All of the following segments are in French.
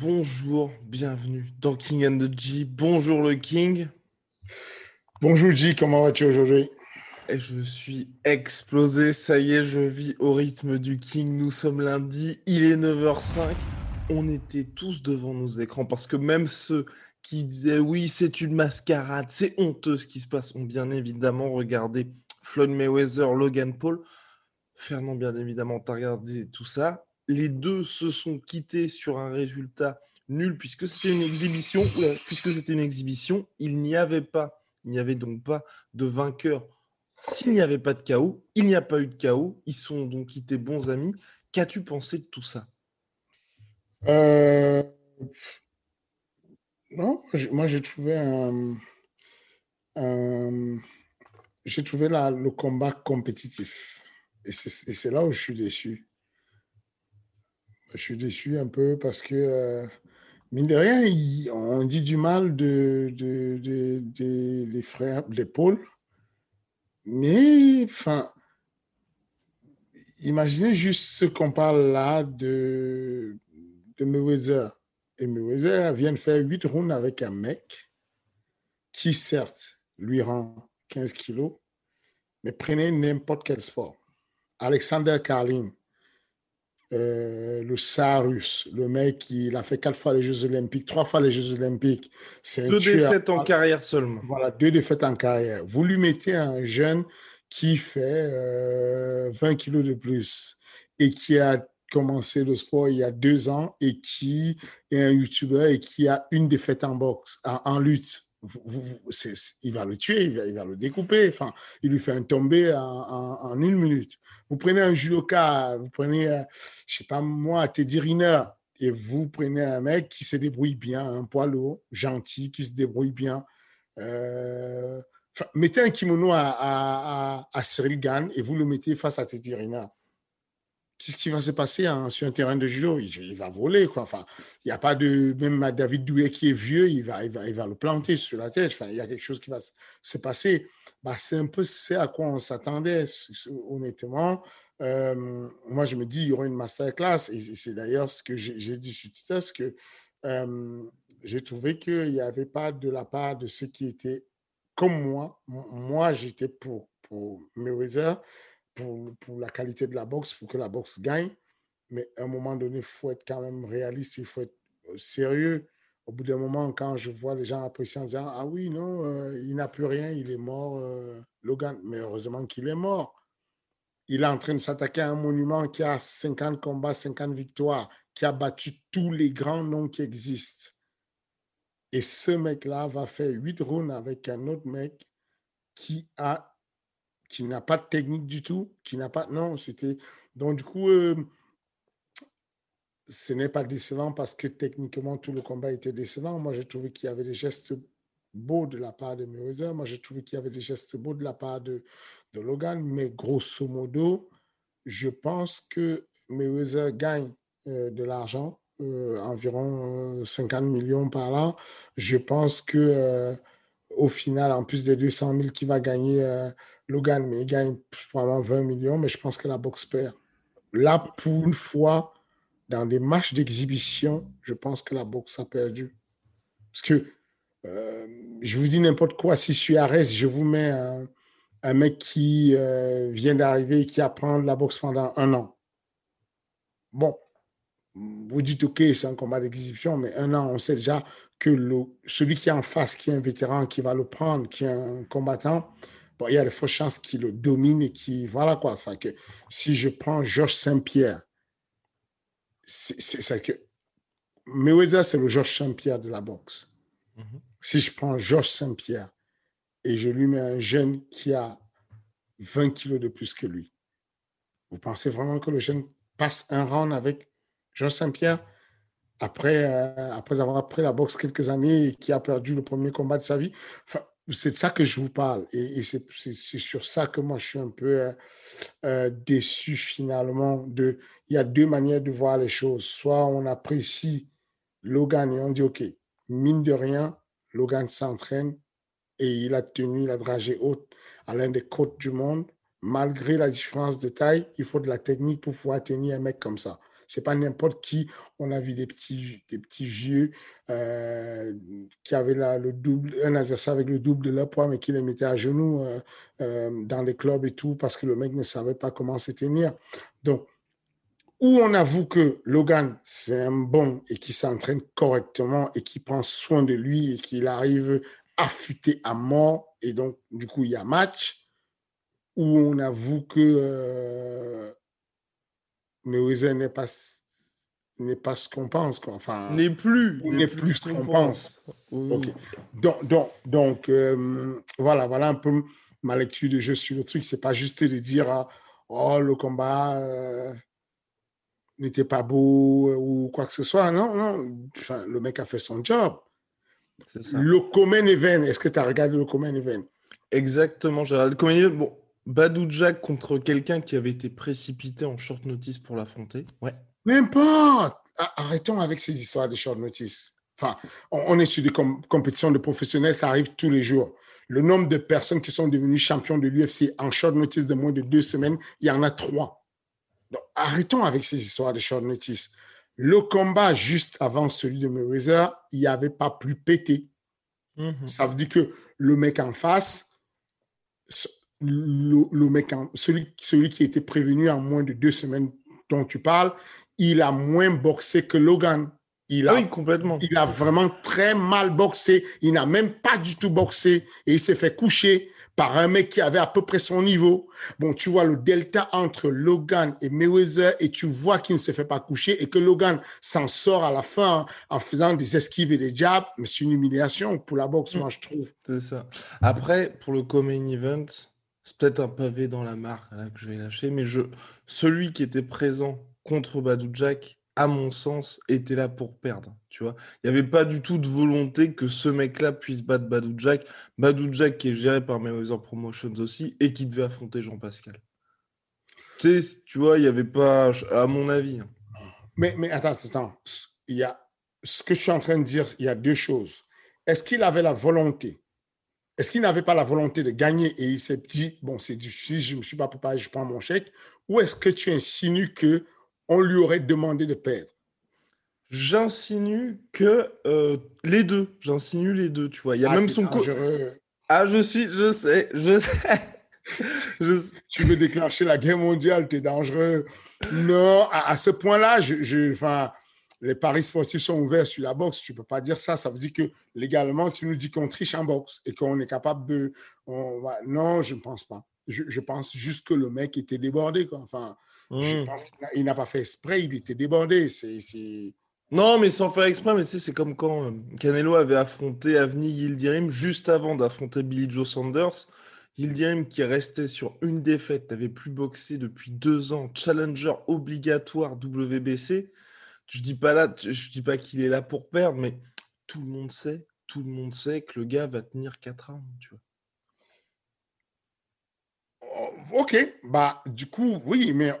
Bonjour, bienvenue dans King and the G. Bonjour le King. Bonjour G, comment vas-tu aujourd'hui? Et je suis explosé, ça y est, je vis au rythme du King. Nous sommes lundi, il est 9h05. On était tous devant nos écrans parce que même ceux qui disaient oui, c'est une mascarade, c'est honteux ce qui se passe, ont bien évidemment regardé Floyd Mayweather, Logan Paul. Fernand, bien évidemment, t'as regardé tout ça les deux se sont quittés sur un résultat nul puisque c'était une exhibition. puisque c'était une exhibition, il n'y avait pas, il n'y avait donc pas de vainqueur. S'il n'y avait pas de chaos, il n'y a pas eu de chaos. Ils sont donc quittés bons amis. Qu'as-tu pensé de tout ça? Euh, Non, moi j'ai trouvé j'ai trouvé le combat compétitif. Et c'est là où je suis déçu. Je suis déçu un peu parce que, euh, mine de rien, on dit du mal de, de, les frères d'épaule. Mais, enfin, imaginez juste ce qu'on parle là de, de Mayweather. Et Mayweather vient de faire 8 rounds avec un mec qui, certes, lui rend 15 kilos, mais prenez n'importe quel sport. Alexander Karlin, euh, le Sarus, le mec, il a fait quatre fois les Jeux Olympiques, trois fois les Jeux Olympiques. Deux défaites en carrière seulement. Voilà, deux défaites en carrière. Vous lui mettez un jeune qui fait 20 euh, kilos de plus et qui a commencé le sport il y a deux ans et qui est un YouTuber et qui a une défaite en boxe, en, lutte. il va le tuer, il va, le découper. Enfin, il lui fait un tombé en une minute. Vous prenez un judoka, vous prenez, je euh, je sais pas moi, Teddy Riner, et vous prenez un mec qui se débrouille bien, un poids gentil, qui se débrouille bien. Euh, mettez un kimono à, à, à, Gann et vous le mettez face à Teddy Riner. Qu'est-ce qui va se passer hein, sur un terrain de judo il, va voler. Quoi. Enfin, il n'y a pas de. Même David Douet qui est vieux, il va, il va, il va le planter sur la tête. Enfin, il y a quelque chose qui va se passer bah, c'est un peu ce à quoi on s'attendait, honnêtement. Euh, moi, je me dis, il y aura une masterclass. Et c'est d'ailleurs ce que j'ai dit sur Twitter, que euh, j'ai trouvé qu'il n'y avait pas de la part de ceux qui étaient comme moi. Moi, j'étais pour, pour Mayweather, pour, la qualité de la boxe, pour que la boxe gagne. Mais à un moment donné, il faut être quand même réaliste, il faut être euh, sérieux au bout d'un moment, quand je vois les gens apprécier en disant Ah oui, non, euh, il n'a plus rien, il est mort, euh, Logan. Mais heureusement qu'il est mort. Il est en train de s'attaquer à un monument qui a 50 combats, 50 victoires, qui a battu tous les grands noms qui existent. Et ce mec-là va faire 8 rounds avec un autre mec qui a qui n'a pas de technique du tout, qui n'a pas. Non, c'était. Donc, du coup, euh, ce n'est pas décevant parce que techniquement, tout le combat était décevant. Moi, j'ai trouvé qu'il y avait des gestes beaux de la part de Mayweather. Moi, j'ai trouvé qu'il y avait des gestes beaux de la part de, Logan. Mais grosso modo, je pense que Mayweather gagne euh, de l'argent, euh, environ 50 euh, millions par an. Je pense que au final, en plus des 200 000 qu'il va gagner Logan, mais il gagne probablement 20 millions, mais je pense que la boxe perd. Là, pour une fois, dans des matchs d'exhibition, je pense que la boxe a perdu. Parce que euh, je vous dis n'importe quoi, si Suarez, je vous mets un, mec qui euh, vient d'arriver et qui apprend la boxe pendant un an. Bon, vous dites, OK, c'est un combat d'exhibition, mais un an, on sait déjà que celui qui est en face, qui est un vétéran, qui va le prendre, qui est un combattant, bon, il y a de fortes chances qu'il le domine et qu'il. Voilà quoi. Enfin, que si je prends Georges Saint-Pierre, c'est que Mayweather, c'est le Georges Saint-Pierre de la boxe. Mhm. Si je prends Georges Saint-Pierre et je lui mets un jeune qui a 20 kilos de plus que lui, vous pensez vraiment que le jeune passe un round avec Georges Saint-Pierre après, euh, après avoir pris la boxe quelques années et qui a perdu le premier combat de sa vie? Enfin, c'est de ça que je vous parle. Et, c'est sur ça que moi, je suis un peu euh, euh, déçu finalement. Il y a deux manières de voir les choses. Soit on apprécie Logan et on dit, OK, mine de rien, Logan s'entraîne et il a tenu la dragée haute à l'un des côtes du monde. Malgré la différence de taille, il faut de la technique pour pouvoir tenir un mec comme ça. C'est pas n'importe qui. On a vu des petits, des petits vieux euh, qui avaient le double, un adversaire avec le double de leur poids, mais qui les mettait à genoux euh, euh, dans les clubs et tout parce que le mec ne savait pas comment se tenir. Donc, où on avoue que Logan, c'est un bon et qui s'entraîne correctement et qui prend soin de lui et qu'il arrive affûté à mort et donc, du coup, il y a match, où on avoue que Mayweather n'est pas n'est pas ce qu'on pense quoi. Enfin, n'est plus n'est plus, ce qu'on pense. Donc donc donc euh, voilà voilà un peu ma lecture de jeu sur le truc. C'est pas juste de dire ah, oh le combat euh, n'était pas beau ou quoi que ce soit. Non non. Enfin, le mec a fait son job. Ça. Le Common Event. Est-ce que tu as regardé le Common Event? Exactement. J'ai regardé le Common Event. Bon Badou Jack contre quelqu'un qui avait été précipité en short notice pour l'affronter. Ouais. N'importe Arrêtons avec ces histoires de short notice. Enfin, on, est sur des compétitions de professionnels, ça arrive tous les jours. Le nombre de personnes qui sont devenues champions de l'UFC en short notice de moins de deux semaines, il y en a trois. Donc, arrêtons avec ces histoires de short notice. Le combat juste avant celui de Mayweather, il n'y avait pas plus pété. Mhm. Ça veut dire que le mec en face, le, mec, celui, celui qui a été prévenu en moins de deux semaines dont tu parles, il a moins boxé que Logan. Il a, oui, complètement. Il a vraiment très mal boxé. Il n'a même pas du tout boxé et il s'est fait coucher par un mec qui avait à peu près son niveau. Bon, tu vois le delta entre Logan et Mayweather et tu vois qu'il ne s'est fait pas coucher et que Logan s'en sort à la fin en faisant des esquives et des jabs. Mais c'est une humiliation pour la boxe, moi, je trouve. C'est ça. Après, pour le Common Event, c'est peut-être un pavé dans la marque là, que je vais lâcher, mais celui qui était présent contre Badou Jack, à mon sens, était là pour perdre. Tu vois, il n'y avait pas du tout de volonté que ce mec-là puisse battre Badou Jack. Badou Jack qui est géré par Mayweather Promotions aussi et qui devait affronter Jean-Pascal. Tu, sais, tu vois, il n'y avait pas, à mon avis. Hein. Mais, mais attends, attends. Il ce que je suis en train de dire, il y a deux choses. Est-ce qu'il avait la volonté est-ce qu'il n'avait pas la volonté de gagner et il s'est dit, bon, c'est difficile, je ne me suis pas préparé, je prends mon chèque Ou est-ce que tu insinues qu'on lui aurait demandé de perdre? J'insinue que euh, les deux, j'insinue les deux, tu vois. Il y a ah, même son coach. Ah, je suis, je sais, je sais. Tu veux déclencher la guerre mondiale, tu es dangereux. Non, à, ce point-là, je, je, les paris sportifs sont ouverts sur la boxe. Tu ne peux pas dire ça. Ça veut dire que légalement, tu nous dis qu'on triche en boxe et qu'on est capable de. Non, je ne pense pas. Je, pense juste que le mec était débordé. Quoi. Enfin, je hmm. pense qu'il n'a pas fait exprès, il était débordé. C'est. Non, mais sans faire exprès, mais tu sais, c'est comme quand euh, Canelo avait affronté Avni Yildirim juste avant d'affronter Billy Joe Sanders. Yildirim qui restait sur une défaite, n'avait plus boxé depuis deux ans, challenger obligatoire WBC je dis pas là, je dis pas qu'il est là pour perdre, mais tout le monde sait, tout le monde sait que le gars va tenir 4 ans, tu vois. Oh, ok, bah du coup, oui, mais,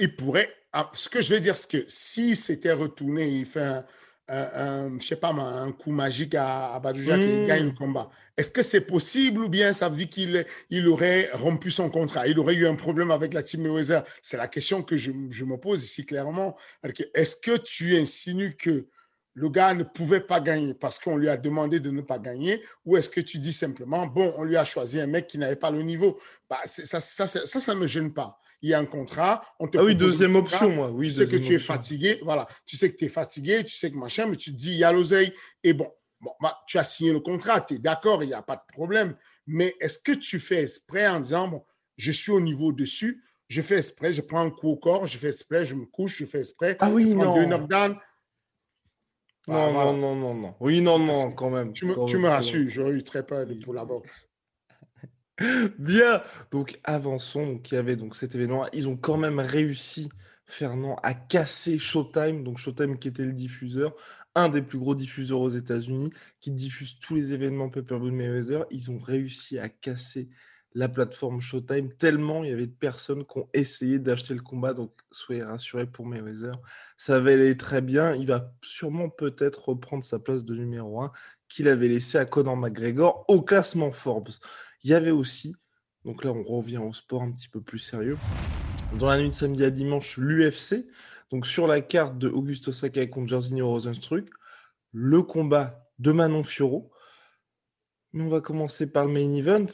il, pourrait. Ah, ce que je veux dire, c'est que s'il s'était retourné, il fait un, un, je sais pas, un coup magique à, à Badouja qui hmm. gagne le combat. Est-ce que c'est possible ou bien ça veut dire qu'il il aurait rompu son contrat Il aurait eu un problème avec la team Mayweather? C'est la question que je, je, me pose ici clairement. Est-ce que tu insinues que le gars ne pouvait pas gagner parce qu'on lui a demandé de ne pas gagner? Ou est-ce que tu dis simplement, bon, on lui a choisi un mec qui n'avait pas le niveau? Bah, ça, ça, ça, ça, me gêne pas. Il y a un contrat, on te Ah oui, deuxième option, moi. Oui, tu sais que tu es fatigué, voilà. Tu sais que tu es fatigué, tu sais que machin, mais tu te dis, il y a l'oseille. Et bon, bon, bah, tu as signé le contrat, tu es d'accord, il n'y a pas de problème. Mais est-ce que tu fais exprès en disant, bon, je suis au niveau dessus, je fais exprès, je prends un coup au corps, je fais exprès, je me couche, je fais exprès. Ah oui, non. Deux knockdowns. Non, non, non, non, non. Oui, non, non, quand même. Tu me, tu me rassures, j'aurais eu très peur pour la boxe. Bien. Donc, avançons. Donc, il y avait donc cet événement. Ils ont quand même réussi, Fernand, à casser Showtime. Donc, Showtime qui était le diffuseur, un des plus gros diffuseurs aux États-Unis, qui diffuse tous les événements de Mayweather. Ils ont réussi à casser la plateforme Showtime tellement il y avait de personnes qui ont essayé d'acheter le combat. Donc, soyez rassurés pour Mayweather. Ça va aller très bien. Il va sûrement peut-être reprendre sa place de numéro 1 qu'il avait laissé à Conor McGregor au classement Forbes. Il y avait aussi, donc là on revient au sport un petit peu plus sérieux, dans la nuit de samedi à dimanche, l'UFC. Donc sur la carte de Augusto Sakai contre Jairzinho Rosenstruck, le combat de Manon Fioro. Mais on va commencer par le main event.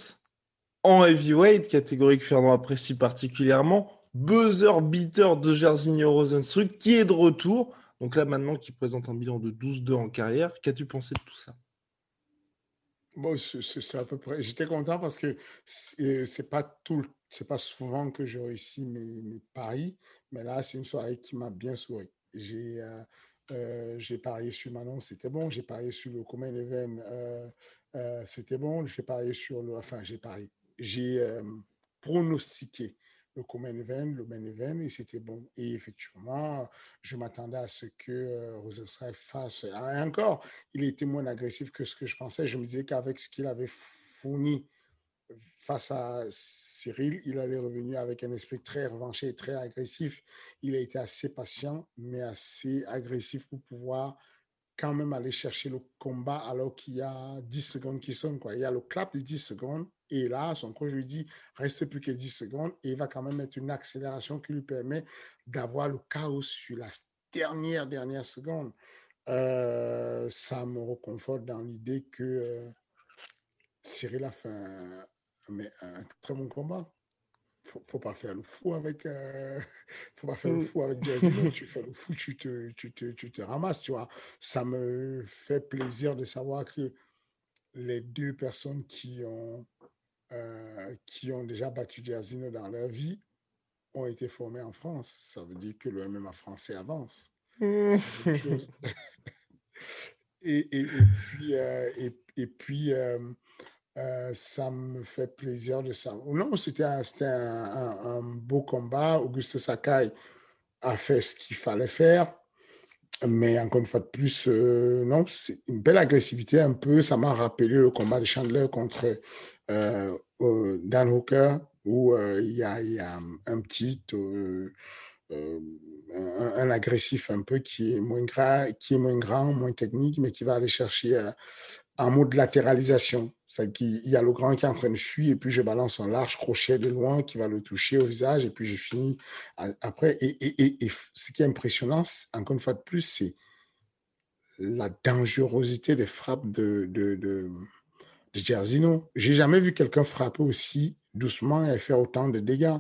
En heavyweight, catégorie que Fernand apprécie particulièrement, buzzer beater de Jairzinho Rosenstruck qui est de retour. Donc là maintenant qui présente un bilan de 12-2 en carrière. Qu'as-tu pensé de tout ça? Bon, c'est à peu près. J'étais content parce que c'est pas tout, c'est pas souvent que je réussis mes, paris, mais là, c'est une soirée qui m'a bien souri. J'ai euh, euh, j'ai parié sur Manon, c'était bon. J'ai parié sur le Common Event, euh, c'était bon. J'ai parié sur le. Enfin, j'ai parié. J'ai pronostiqué le common event, le main event, et c'était bon. Et effectivement, je m'attendais à ce que euh, fasse. Et encore, il était moins agressif que ce que je pensais. Je me disais qu'avec ce qu'il avait fourni face à Cyril, il allait revenir avec un esprit très revanché et très agressif. Il a été assez patient, mais assez agressif pour pouvoir quand même aller chercher le combat alors qu'il y a 10 secondes qui sont. Quoi. Il y a le clap de 10 secondes et là, son coach lui dit, reste plus que 10 secondes et il va quand même mettre une accélération qui lui permet d'avoir le chaos sur la dernière, dernière seconde. Euh, ça me reconforte dans l'idée que euh, Cyril a fait un, un, très bon combat. Faut, faut pas faire le fou avec euh, faut pas faire le mm. fou avec tu fais le fou tu te, tu te, tu te ramasses tu vois ça me fait plaisir de savoir que les deux personnes qui ont euh, qui ont déjà battu Diazino dans leur vie ont été formés en France. Ça veut dire que le MMA français avance. et, et, et, puis, euh, et, puis euh, ça me fait plaisir de ça. Non, c'était un, un, un, beau combat. Auguste Sakai a fait ce qu'il fallait faire. Mais encore une fois de plus, non, c'est une belle agressivité un peu. Ça m'a rappelé le combat de Chandler contre Dan Hooker, où euh, il y, a, un petit, euh, un, agressif un peu qui est, moins qui est moins grand, moins technique, mais qui va aller chercher un mot de latéralisation. Il y a le grand qui est en train de fuir et puis je balance un large crochet de loin qui va le toucher au visage et puis je finis après. Et, ce qui est impressionnant, encore une fois de plus, c'est la dangerosité des frappes de, je j'ai jamais vu quelqu'un frapper aussi doucement et faire autant de dégâts.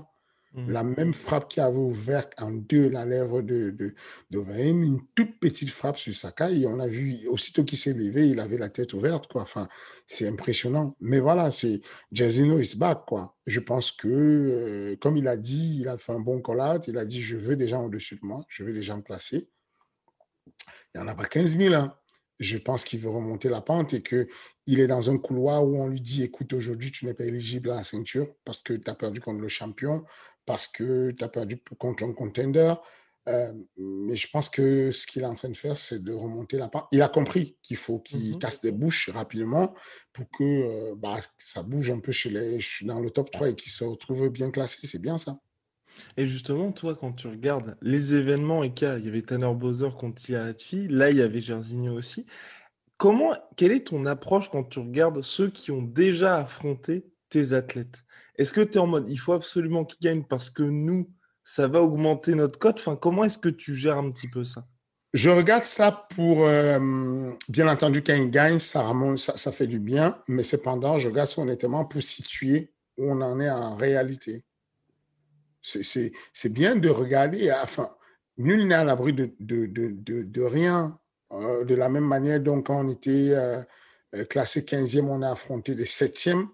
Mmh. La même frappe qui avait ouvert en deux la lèvre de, de, une toute petite frappe sur Sakai, et on a vu, aussitôt qu'il s'est levé, il avait la tête ouverte, quoi. Enfin, c'est impressionnant. Mais voilà, c'est Jazino is back, quoi. Je pense que, euh, comme il a dit, il a fait un bon collage, il a dit, je veux des gens au-dessus de moi, je veux des gens placés. Il n'y en a pas 15 000, hein je pense qu'il veut remonter la pente et que il est dans un couloir où on lui dit écoute aujourd'hui tu n'es pas éligible à la ceinture parce que tu as perdu contre le champion parce que tu as perdu contre un contender. Euh, mais je pense que ce qu'il est en train de faire c'est de remonter la pente. Il a compris qu'il faut qu'il mm-hmm. casse des bouches rapidement pour que euh, bah, ça bouge un peu chez les dans le top 3 et qu'il se retrouve bien classé. C'est bien ça et justement, toi, quand tu regardes les événements et qu'il y avait Tanner Bowser contre Latfi, là, il y avait Jairzinho aussi. Comment, quelle est ton approche quand tu regardes ceux qui ont déjà affronté tes athlètes? Est-ce que tu es en mode, il faut absolument qu'ils gagnent parce que nous, ça va augmenter notre cote? Enfin, Comment est-ce que tu gères un petit peu ça? Je regarde ça pour, euh, bien entendu, quand ils gagnent, ça, ça, ça, fait du bien, mais cependant, je regarde ça honnêtement pour situer où on en est en réalité. C'est bien de regarder, enfin, nul n'est à l'abri de, de, de, de, rien de la même manière, donc, quand on était classé 15e, on a affronté les 7e.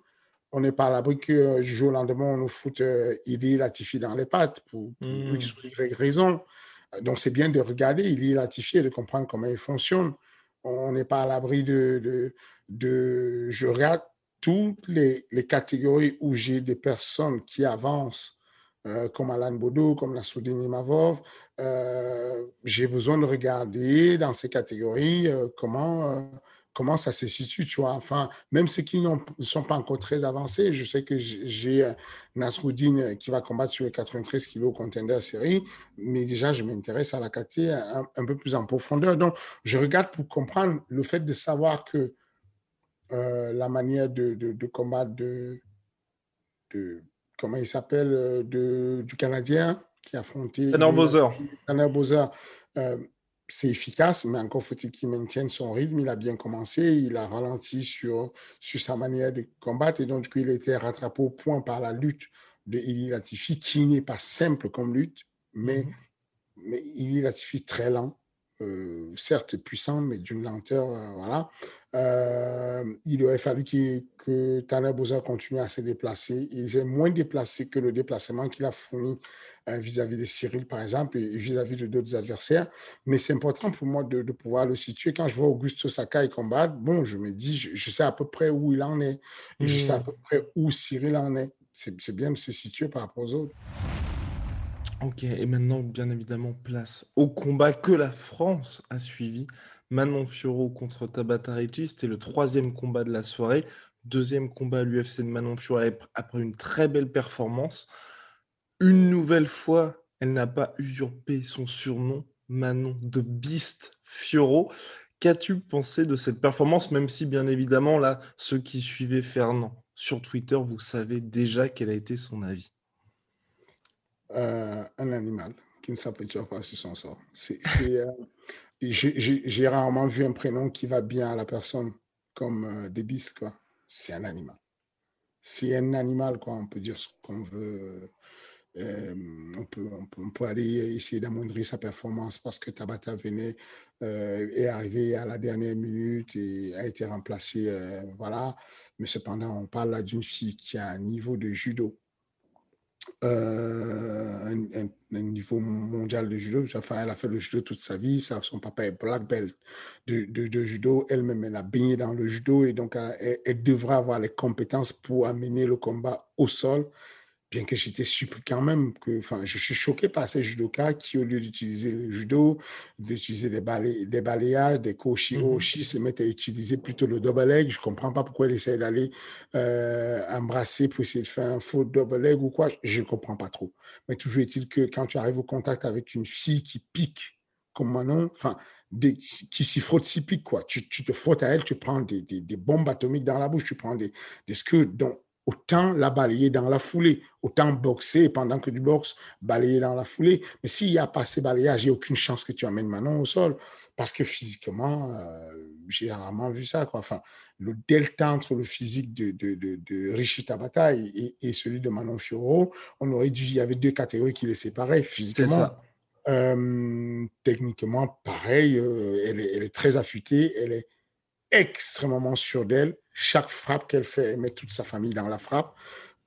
On n'est pas à l'abri que du jour au lendemain, on nous foute Ili Latifi dans les pattes pour, pour mmh. raison. Donc, c'est bien de regarder Ili Latifi et de comprendre comment il fonctionne. On n'est pas à l'abri de, de, de, Je regarde toutes les, les catégories où j'ai des personnes qui avancent euh, comme Alan Bodo, comme la Soudine Mavov, euh, j'ai besoin de regarder dans ces catégories euh, comment, comment ça se situe, tu vois. Enfin, même ceux qui ne sont pas encore très avancés, je sais que j'ai Nasruddin qui va combattre sur les 93 kilos contender série, mais déjà, je m'intéresse à la catégorie un, peu plus en profondeur. Donc, je regarde pour comprendre le fait de savoir que la manière de, de, de combattre de, de comment il s'appelle, euh, du Canadien qui a affronté. Tanner Bowser. Tanner Bowser. Euh, c'est efficace, mais encore faut-il qu'il maintienne son rythme. Il a bien commencé, il a ralenti sur, sur sa manière de combattre et donc du coup, il a été rattrapé au point par la lutte de Ili Latifi, qui n'est pas simple comme lutte, mais, mm mais Ili Latifi très lent, euh, certes puissant, mais d'une lenteur, voilà. Euh, il aurait fallu que Tanner Bowser continue à se déplacer. Il est moins déplacé que le déplacement qu'il a fourni euh, vis-à-vis de Cyril, par exemple, et vis-à-vis de d'autres adversaires. Mais c'est important pour moi de, pouvoir le situer. Quand je vois Augusto Sakai combattre, bon, je me dis, je, sais à peu près où il en est. Et je sais à hmm. peu près où Cyril en est. C'est bien de se situer par rapport aux autres. Ok, et maintenant, bien évidemment, place au combat que la France a suivi. Manon Fiorot contre Tabata Ricci, c'était le troisième combat de la soirée. Deuxième combat à l'UFC de Manon Fiorot après une très belle performance. Une nouvelle fois, elle n'a pas usurpé son surnom, Manon de Beast Fiorot. Qu'as-tu pensé de cette performance, même si bien évidemment, là, ceux qui suivaient Fernand sur Twitter, vous savez déjà quel a été son avis? Euh, un animal qui ne s'apprécie pas sur son sort. Euh, j'ai rarement vu un prénom qui va bien à la personne comme euh, quoi. C'est un animal. C'est un animal, quoi. On peut dire ce qu'on veut. on, peut, on, peut, aller essayer d'amoindrir sa performance parce que Tabata venait, est arrivé à la dernière minute et a été remplacé. voilà. Mais cependant, on parle là d'une fille qui a un niveau de judo euh, un, niveau mondial de judo. Enfin, elle a fait le judo toute sa vie. son papa est black belt de, judo. Elle-même, elle a baigné dans le judo et donc elle, devra avoir les compétences pour amener le combat au sol bien que j'étais surpris quand même, que, enfin, je suis choqué par ces judokas qui, au lieu d'utiliser le judo, d'utiliser des, balais, des balayages, des koshi oshi, se mettent à utiliser plutôt le double leg. Je comprends pas pourquoi ils essayent d'aller euh, embrasser pour essayer de faire un faux double leg ou quoi. Je comprends pas trop. Mais toujours est-il que quand tu arrives au contact avec une fille qui pique comme Manon, enfin, des, qui s'y frotte, s'y pique, quoi. Tu, tu, te frottes à elle, tu prends des, des, des, bombes atomiques dans la bouche, tu prends des, des que, donc, autant la balayer dans la foulée, autant boxer pendant que du boxe, balayer dans la foulée. Mais s'il n'y a pas ces balayages, il n'y a aucune chance que tu amènes Manon au sol. Parce que physiquement, euh, j'ai rarement vu ça. Quoi. Enfin, le delta entre le physique de, de, de, de Richie Tabata et, et, celui de Manon Fioro, on aurait dû, il y avait deux catégories qui les séparaient physiquement. Euh, techniquement, pareil, euh, elle, est, elle est très affûtée, elle est extrêmement sûre d'elle chaque frappe qu'elle fait, elle met toute sa famille dans la frappe.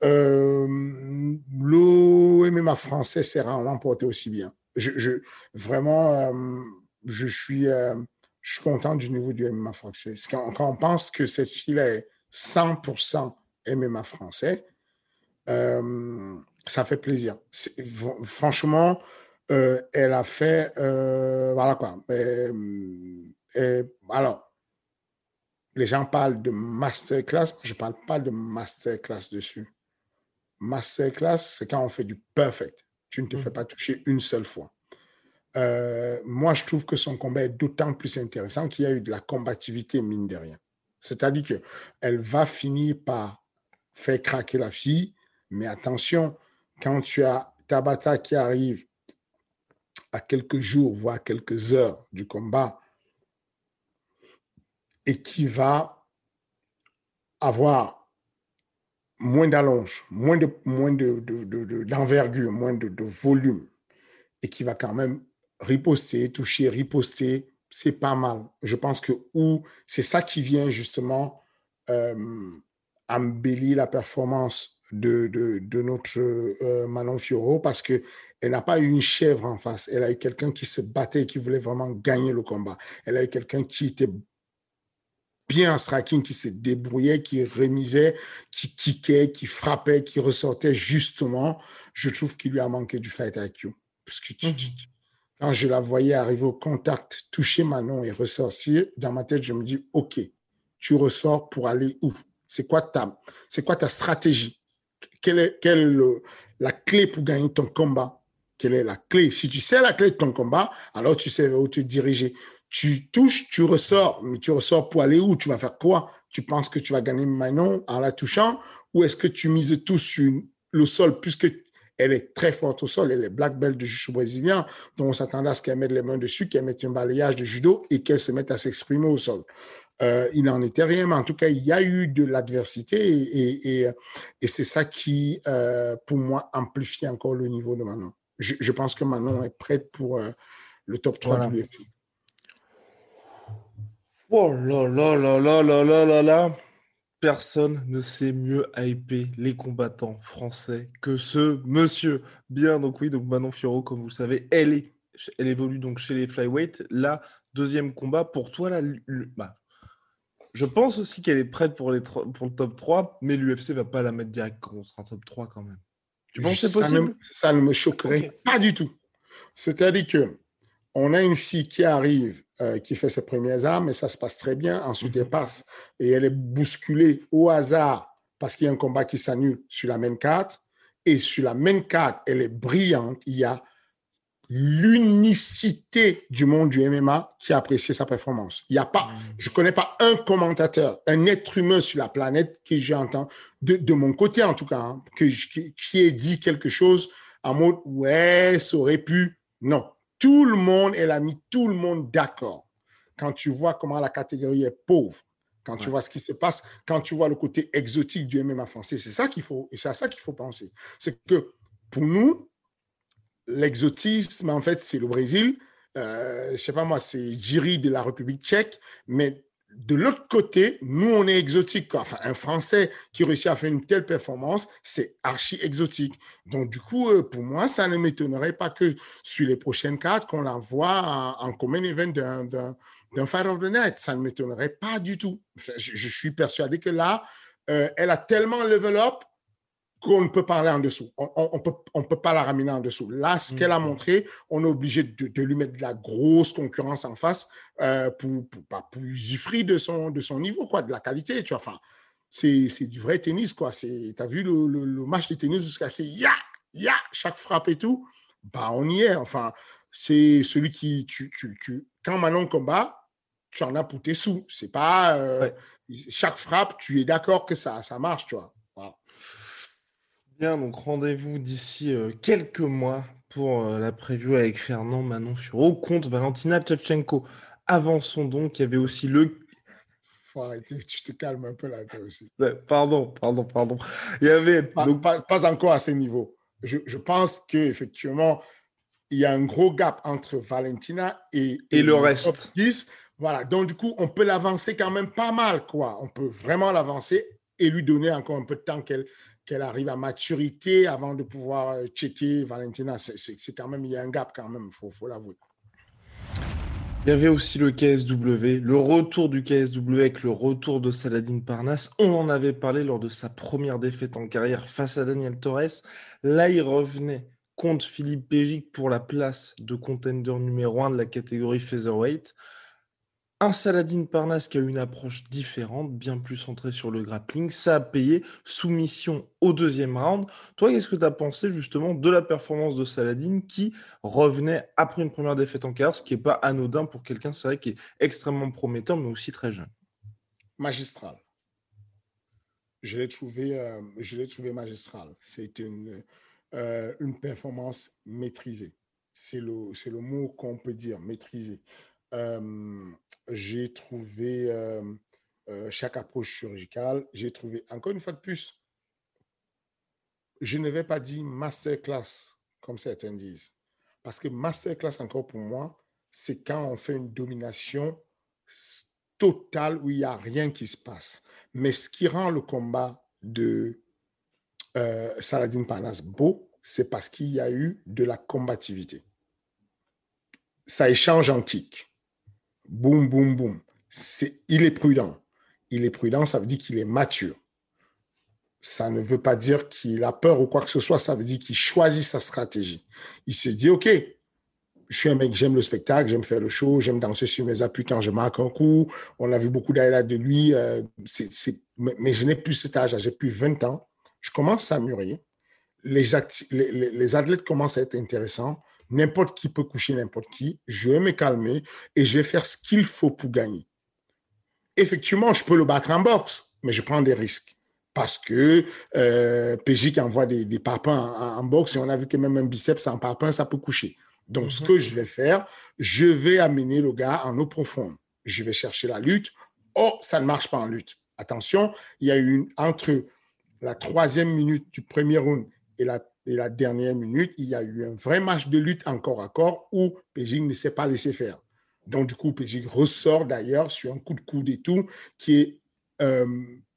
Euh, le MMA français s'est rarement porté aussi bien. Vraiment, euh, je, suis, euh, je suis content du niveau du MMA français. Quand, on pense que cette fille est 100% MMA français, euh, ça fait plaisir. Franchement, elle a fait, voilà quoi. alors, les gens parlent de masterclass, je ne parle pas de masterclass dessus. Masterclass, c'est quand on fait du perfect. Tu ne te fais mm. pas toucher une seule fois. Euh, moi, je trouve que son combat est d'autant plus intéressant qu'il y a eu de la combativité, mine de rien. C'est-à-dire qu'elle va finir par faire craquer la fille, mais attention, quand tu as Tabata qui arrive à quelques jours, voire quelques heures du combat, et qui va avoir moins d'allonge, moins de moins de, d'envergure, moins de, volume, et qui va quand même riposter, toucher, riposter, c'est pas mal. Je pense que où c'est ça qui vient justement euh, embellir la performance de, de, notre euh, Manon Fioro parce que elle n'a pas eu une chèvre en face. Elle a eu quelqu'un qui se battait qui voulait vraiment gagner le combat. Elle a eu quelqu'un qui était bien en striking, qui se débrouillait, qui remisait, qui kickait, qui frappait, qui ressortait justement. Je trouve qu'il lui a manqué du fight IQ. Parce que mhm. quand je la voyais arriver au contact, toucher Manon et ressortir, dans ma tête, je me dis, OK, tu ressors pour aller où? C'est quoi ta, c'est quoi ta stratégie? Quelle est, quelle est le, la clé pour gagner ton combat? Quelle est la clé? Si tu sais la clé de ton combat, alors tu sais où te diriger. Tu touches, tu ressors, mais tu ressors pour aller où? Tu vas faire quoi? Tu penses que tu vas gagner Manon en la touchant? Ou est-ce que tu mises tout sur le sol puisque elle est très forte au sol. Elle est black belt de judo brésilien, donc on s'attendait à ce qu'elle mette les mains dessus, qu'elle mette un balayage de judo et qu'elle se mette à s'exprimer au sol. Euh, il n'en était rien, mais en tout cas, il y a eu de l'adversité et, et, et c'est ça qui, euh, pour moi, amplifie encore le niveau de Manon. Je, je pense que Manon est prête pour euh, le top 3 voilà. du Oh là là là là là là là là Personne ne sait mieux hyper les combattants français que ce monsieur. Bien, donc oui, donc Manon Fioro, comme vous le savez, elle, est, elle évolue donc chez les flyweight. Là, deuxième combat, pour toi, là, bah, je pense aussi qu'elle est prête pour, les pour le top 3, mais l'UFC va pas la mettre direct quand on sera top 3 quand même. Tu penses que c'est possible? ça ne, me choquerait pas du tout. C'est-à-dire que on a une fille qui arrive, euh, qui fait ses premières armes, et ça se passe très bien. Ensuite, elle mhm. passe et elle est bousculée au hasard parce qu'il y a un combat qui s'annule sur la même carte. Et sur la même carte, elle est brillante. Il y a l'unicité du monde du MMA qui a apprécié sa performance. Il y a pas, mhm. je connais pas un commentateur, un être humain sur la planète que j'entends, de, de mon côté en tout cas, hein, que, qui, qui ait dit quelque chose en mode, ouais, ça aurait pu. Non, tout le monde, elle a mis tout le monde d'accord. Quand tu vois comment la catégorie est pauvre, quand tu vois ce qui se passe, quand tu vois le côté exotique du MMA français, c'est ça qu'il faut, c'est à ça qu'il faut penser. C'est que pour nous, l'exotisme, en fait, c'est le Brésil. Euh, je sais pas moi, c'est Jiri de la République tchèque, mais de l'autre côté, nous, on est exotique. Enfin, un Français qui réussit à faire une telle performance, c'est archi exotique. Donc, du coup, euh, pour moi, ça ne m'étonnerait pas que sur les prochaines cartes, qu'on la voit en, common event d'un Fire of the Night. Ça ne m'étonnerait pas du tout. Je, je, suis persuadé que là, euh, elle a tellement level up qu'on ne peut pas aller en dessous. On ne peut, on peut pas la ramener en dessous. Là, ce qu'elle a montré, on est obligé de, de, lui mettre de la grosse concurrence en face euh, pour, pour, usufruire de son, de son niveau, quoi, de la qualité. Tu vois, enfin, c'est, c'est du vrai tennis, quoi. Tu as vu le, le, le, match de tennis jusqu'à fait ya, ya, chaque frappe et tout. Bah, on y est. Enfin, c'est celui qui, tu, tu, tu, quand Manon combat, tu en as pour tes sous. C'est pas euh, ouais. chaque frappe, tu es d'accord que ça, ça marche, tu vois. Bien, donc rendez-vous d'ici euh, quelques mois pour euh, la preview avec Fernand Manon Furo contre Valentina Tchevchenko. Avançons donc, il y avait aussi le. Faut arrêter, tu te calmes un peu là, toi aussi. Pardon, pardon, pardon. Il y avait. Pas, donc... pas, pas encore à ce niveau. Je, je pense qu'effectivement, il y a un gros gap entre Valentina et, et, et le reste. 10. Voilà, donc du coup, on peut l'avancer quand même pas mal, quoi. On peut vraiment l'avancer et lui donner encore un peu de temps qu'elle qu'elle arrive à maturité avant de pouvoir euh, checker Valentina. Il y a un gap il l'avouer. Il y avait aussi le KSW, le retour du KSW avec le retour de Saladin Parnas. On en avait parlé lors de sa première défaite en carrière face à Daniel Torres. Là, il revenait contre Philippe Pégic pour la place de contender numéro 1 de la catégorie featherweight. Saladin Parnas qui a une approche différente, bien plus centrée sur le grappling. Ça a payé soumission au deuxième round. Toi, qu'est-ce que tu as pensé justement de la performance de Saladin qui revenait après une première défaite en carrière, ce qui n'est pas anodin pour quelqu'un, c'est vrai, qui est extrêmement prometteur, mais aussi très jeune? Magistral. Je l'ai trouvé, euh, magistral. C'était une, euh, une performance maîtrisée. C'est le, le mot qu'on peut dire, maîtrisée. J'ai trouvé chaque approche chirurgicale, j'ai trouvé, encore une fois de plus, je ne vais pas dire masterclass, comme certains disent. Parce que masterclass, encore pour moi, c'est quand on fait une domination totale où il n'y a rien qui se passe. Mais ce qui rend le combat de Saladin Panas beau, c'est parce qu'il y a eu de la combativité. Ça échange en kick. Boum, boum, boum. il est prudent. Il est prudent, ça veut dire qu'il est mature. Ça ne veut pas dire qu'il a peur ou quoi que ce soit, ça veut dire qu'il choisit sa stratégie. Il se dit, OK, je suis un mec, j'aime le spectacle, j'aime faire le show, j'aime danser sur mes appuis quand je marque un coup. On a vu beaucoup d'highlights de lui. Euh, mais, je n'ai plus cet âge, j'ai plus 20 ans. Je commence à mûrir. Les, athlètes commencent à être intéressants. N'importe qui peut coucher n'importe qui. Je vais me calmer et je vais faire ce qu'il faut pour gagner. Effectivement, je peux le battre en boxe, mais je prends des risques. Parce que euh, PJ qui envoie des, des papins en, en, boxe, et on a vu que même un biceps en papin, ça peut coucher. Donc, ce mhm. que je vais faire, je vais amener le gars en eau profonde. Je vais chercher la lutte. Oh, ça ne marche pas en lutte. Attention, il y a eu une, entre la troisième minute du premier round et la, et la dernière minute, il y a eu un vrai match de lutte encore à corps où Pejing ne s'est pas laissé faire. Donc, du coup, Pejing ressort d'ailleurs sur un coup de coude et tout, qui est euh,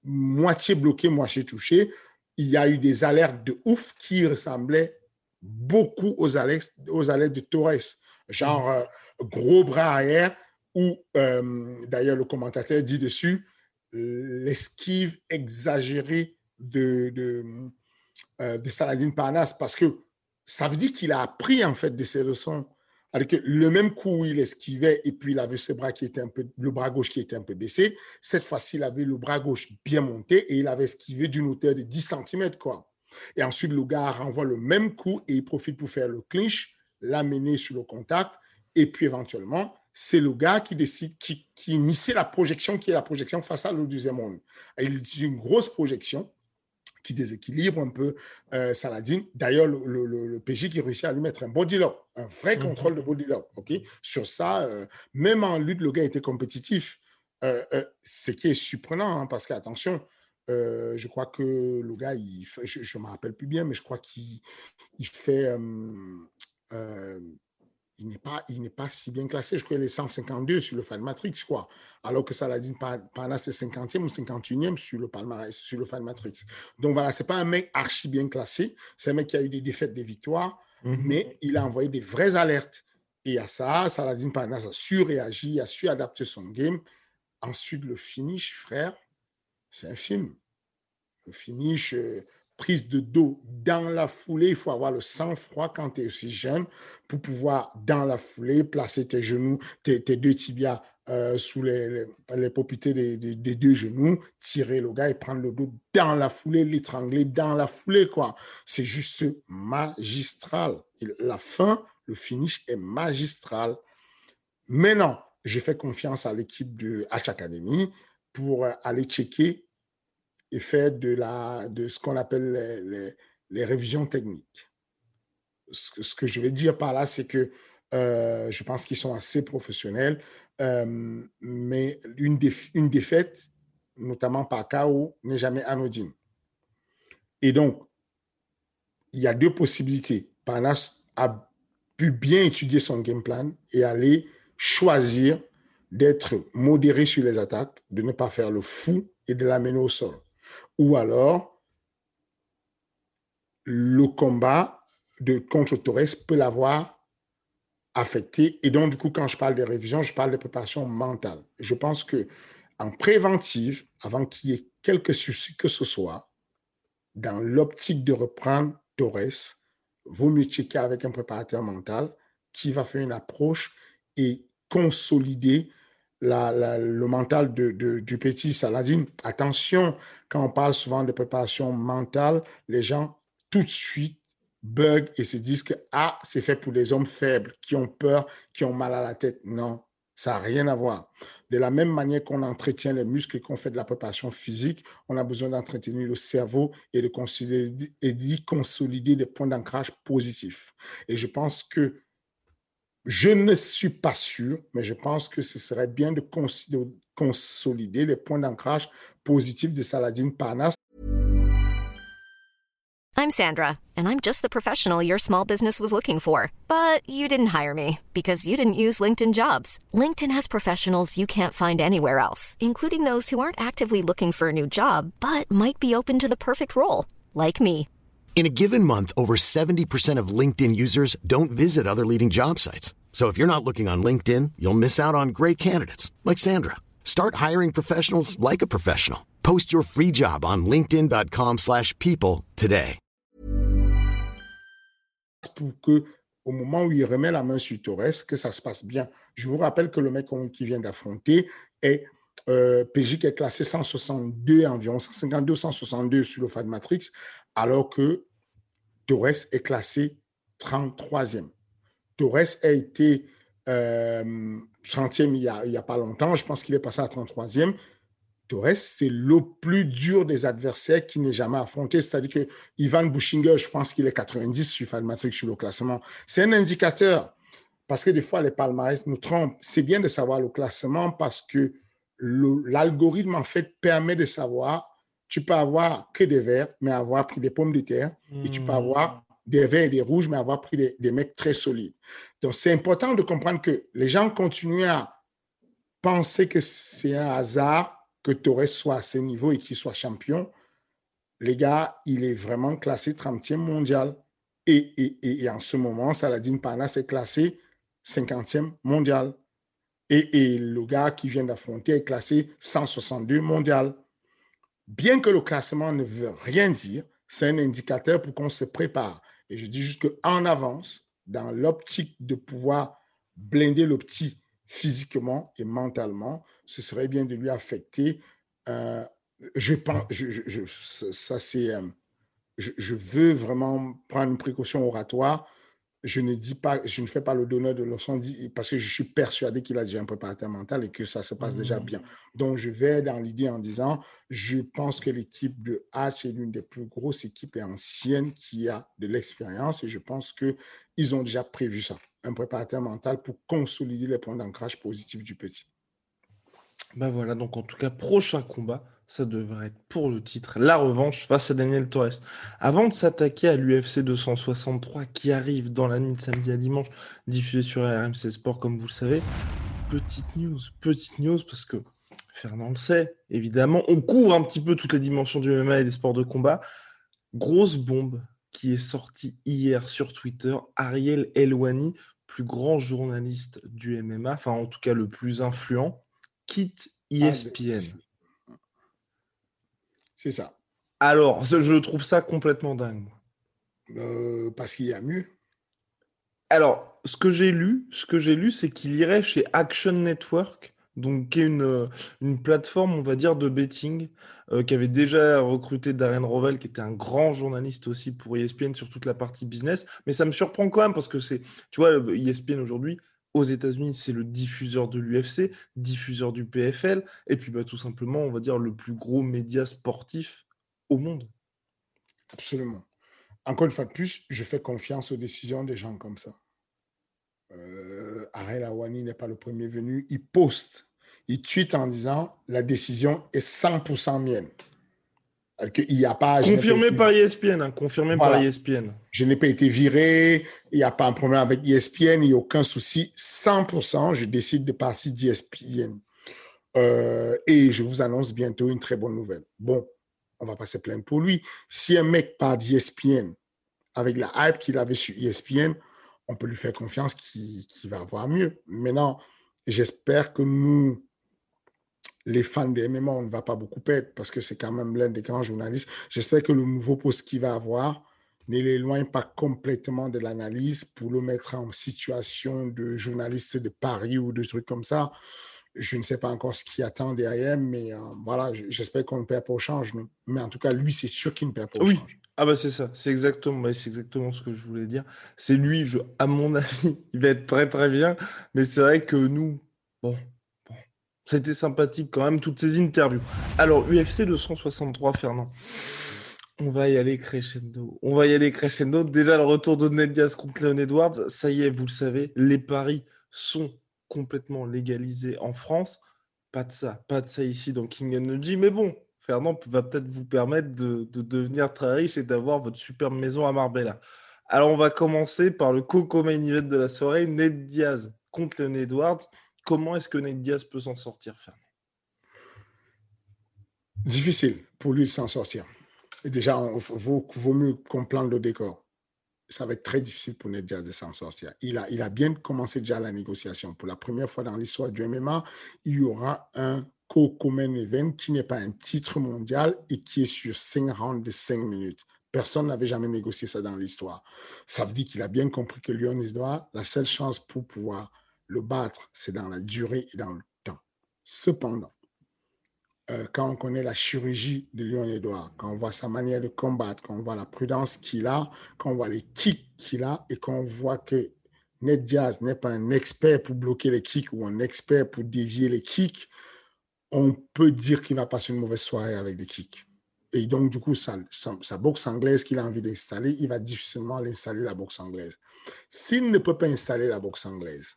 moitié bloqué, moitié touché. Il y a eu des alertes de ouf qui ressemblaient beaucoup aux aux de Torres, genre euh, gros bras arrière, ou euh, d'ailleurs le commentateur dit dessus l'esquive exagérée de, de, euh, de Saladin Parnas, parce que ça veut dire qu'il a appris en fait de ses leçons. Avec le même coup où il esquivait et puis il avait ce bras qui était un peu, le bras gauche qui était un peu baissé, cette fois-ci il avait le bras gauche bien monté et il avait esquivé d'une hauteur de 10 cm quoi. Et ensuite, le gars renvoie le même coup et il profite pour faire le clinch, l'amener sur le contact. Et puis éventuellement, c'est le gars qui décide, qui, initie la projection, qui est la projection face à le deuxième monde. il utilise une grosse projection qui déséquilibre un peu euh, Saladin. D'ailleurs, le, le, PJ qui réussit à lui mettre un body lock, un vrai mhm. contrôle de body lock. ok? Sur ça, euh, même en lutte, le gars était compétitif. Euh, ce qui est surprenant, hein, parce qu'attention, euh, je crois que le gars, il je ne me rappelle plus bien, mais je crois qu'il il fait. Il n'est pas, il n'est pas si bien classé. Je crois qu'il est 152 sur le Fan Matrix, quoi. Alors que Saladin Pana, c'est 50e ou 51e sur le palmarès, sur le Fan Matrix. Donc voilà, c'est pas un mec archi bien classé. C'est un mec qui a eu des défaites, des victoires, mmh mais il a envoyé des vraies alertes. Et à ça, Saladin Pana a su réagir, a su adapter son game. Ensuite, le finish, frère, c'est un film. Le finish, euh, prise de dos dans la foulée. Il faut avoir le sang-froid quand tu es aussi jeune pour pouvoir, dans la foulée, placer tes genoux, tes, deux tibias euh, sous les, les, des, deux genoux, tirer le gars et prendre le dos dans la foulée, l'étrangler dans la foulée. quoi. C'est juste magistral. la fin, le finish est magistral. Maintenant, je fais confiance à l'équipe de H Academy pour euh, aller checker et faire de, la, de ce qu'on appelle les, les, révisions techniques. Ce, que je vais dire par là, c'est que euh, je pense qu'ils sont assez professionnels, euh, mais une, une défaite, notamment par KO, n'est jamais anodine. Et donc, il y a deux possibilités. Panas a pu bien étudier son game plan et aller choisir d'être modéré sur les attaques, de ne pas faire le fou et de l'amener au sol. Ou alors, le combat de contre Torres peut l'avoir affecté. Et donc, du coup, quand je parle des révisions, je parle de préparation mentale. Je pense que en préventive, avant qu'il y ait quelques soucis que ce soit, dans l'optique de reprendre Torres, vaut mieux checker avec un préparateur mental qui va faire une approche et consolider le mental de, du petit Saladin. Attention, quand on parle souvent de préparation mentale, les gens tout de suite bug et se disent que ah, c'est fait pour les hommes faibles qui ont peur, qui ont mal à la tête. Non, ça n'a rien à voir. De la même manière qu'on entretient les muscles et qu'on fait de la préparation physique, on a besoin d'entretenir le cerveau et de consolider, et d'y consolider des points d'ancrage positifs. Et je pense que je ne suis pas sûr, mais je pense que ce serait bien de consolider les points d'ancrage positifs de Saladin Parnas. I'm Sandra, and I'm just the professional your small business was looking for. But you didn't hire me because you didn't use LinkedIn jobs. LinkedIn has professionals you can't find anywhere else, including those who aren't actively looking for a new job but might be open to the perfect role, like me. In a given month, over 70% of LinkedIn users don't visit other leading job sites. So if you're not looking on LinkedIn, you'll miss out on great candidates like Sandra. Start hiring professionals like a professional. Post your free job on linkedin.com/people today. Pour que au moment où il remet la main sur Torres, que ça se passe bien. Je vous rappelle que le mec qui vient d'affronter est euh, PJ qui est classé 162 environ 152 162 sur le FAD Matrix alors que Torres est classé 33e. Torres a été euh, centième il n'y a, a, pas longtemps. Je pense qu'il est passé à 33e. Torres, c'est le plus dur des adversaires qui n'est jamais affronté. C'est-à-dire que Ivan Bushinger, je pense qu'il est 90 sur Fanmatrix sur le classement. C'est un indicateur parce que des fois, les palmarès nous trompent. C'est bien de savoir le classement parce que l'algorithme, en fait, permet de savoir. Tu peux avoir que des verts, mais avoir pris des pommes de terre. Et tu peux avoir des verts et des rouges, mais avoir pris des, mecs très solides. Donc, c'est important de comprendre que les gens continuent à penser que c'est un hasard que Torres soit à ce niveau et qu'il soit champion. Les gars, il est vraiment classé 30e mondial. Et, en ce moment, Saladin Parnas est classé 50e mondial. Et, et, le gars qui vient d'affronter est classé 162 mondial. Bien que le classement ne veut rien dire, c'est un indicateur pour qu'on se prépare. Et je dis juste qu'en avance, dans l'optique de pouvoir blinder le petit physiquement et mentalement, ce serait bien de lui affecter. Euh, je pense, ça c'est, euh, je, veux vraiment prendre une précaution oratoire. Je ne dis pas, je ne fais pas le donneur de leçon parce que je suis persuadé qu'il a déjà un préparateur mental et que ça se passe mmh. déjà bien. Donc, je vais dans l'idée en disant, je pense que l'équipe de Hatch est l'une des plus grosses équipes anciennes qui a de l'expérience et je pense qu'ils ont déjà prévu ça un préparateur mental pour consolider les points d'ancrage positifs du petit. Ben voilà, donc en tout cas, prochain combat, ça devrait être pour le titre, la revanche face à Daniel Torres. Avant de s'attaquer à l'UFC 263 qui arrive dans la nuit de samedi à dimanche, diffusé sur RMC Sport comme vous le savez, petite news, petite news parce que Fernand le sait, évidemment, on couvre un petit peu toutes les dimensions du MMA et des sports de combat. Grosse bombe qui est sortie hier sur Twitter, Ariel Elwani, plus grand journaliste du MMA, enfin en tout cas le plus influent, quitte ESPN. C'est ça. Alors, je trouve ça complètement dingue. Euh, parce qu'il y a mieux. Alors, ce que j'ai lu, ce que j'ai lu, c'est qu'il irait chez Action Network donc qui est une, euh, une, plateforme, on va dire, de betting, euh, qui avait déjà recruté Darren Rovel, qui était un grand journaliste aussi pour ESPN sur toute la partie business. Mais ça me surprend quand même parce que c'est, tu vois, ESPN aujourd'hui, aux États-Unis, c'est le diffuseur de l'UFC, diffuseur du PFL, et puis bah, tout simplement, on va dire, le plus gros média sportif au monde. Absolument. Encore une fois de plus, je fais confiance aux décisions des gens comme ça. Euh, Arel Awani n'est pas le premier venu. Il poste il tweet en disant la décision est 100% mienne. Il y a pas, confirmé par ESPN, hein, confirmé par ESPN. Je n'ai pas été viré, il n'y a pas un problème avec ESPN, il n'y a aucun souci. 100%, je décide de partir d'ESPN. Euh, et je vous annonce bientôt une très bonne nouvelle. Bon, on va pas se plaindre pour lui. Si un mec part d'ESPN avec la hype qu'il avait sur ESPN, on peut lui faire confiance qu'il va avoir mieux. Maintenant, j'espère que nous, les fans de MMA, on ne va pas beaucoup perdre parce que c'est quand même l'un des grands journalistes. J'espère que le nouveau poste qu'il va avoir ne l'éloigne pas complètement de l'analyse pour le mettre en situation de journaliste de Paris ou de trucs comme ça. Je ne sais pas encore ce qui attend derrière, mais euh, voilà, j'espère qu'on ne perd pas au change. Mais en tout cas, lui, c'est sûr qu'il ne perd pas au oui. change. Ah bah c'est ça, c'est exactement, c'est exactement ce que je voulais dire. C'est lui, je, à mon avis, il va être très très bien, mais c'est vrai que nous, bon, c'était sympathique quand même, toutes ces interviews. Alors, UFC 263, Fernand. On va y aller crescendo. On va y aller crescendo. Déjà, le retour de Ned Diaz contre Leon Edwards. Ça y est, vous le savez, les paris sont complètement légalisés en France. Pas de ça, pas de ça ici dans King Energy. Mais bon, Fernand, va peut-être vous permettre de, devenir très riche et d'avoir votre superbe maison à Marbella. Alors, on va commencer par le coco main event de la soirée, Ned Diaz contre Leon Edwards. Comment est-ce que Ned Diaz peut s'en sortir, Fernand Difficile pour lui de s'en sortir. Et déjà, il vaut, mieux qu'on plante le décor. Ça va être très difficile pour Ned Diaz de s'en sortir. Il a, il a bien commencé déjà la négociation. Pour la première fois dans l'histoire du MMA, il y aura un co-common event qui n'est pas un titre mondial et qui est sur 5 rounds de 5 minutes. Personne n'avait jamais négocié ça dans l'histoire. Ça veut dire qu'il a bien compris que Lyon Edouard, la seule chance pour pouvoir le battre, c'est dans la durée et dans le temps. Cependant, euh, quand on connaît la chirurgie de Lyon Edouard, quand on voit sa manière de combattre, quand on voit la prudence qu'il a, quand on voit les kicks qu'il a et quand on voit que Ned Diaz n'est pas un expert pour bloquer les kicks ou un expert pour dévier les kicks, on peut dire qu'il va passer une mauvaise soirée avec des kicks. Et donc, du coup, sa, boxe anglaise qu'il a envie d'installer, il va difficilement l'installer, la boxe anglaise. S'il ne peut pas installer la boxe anglaise,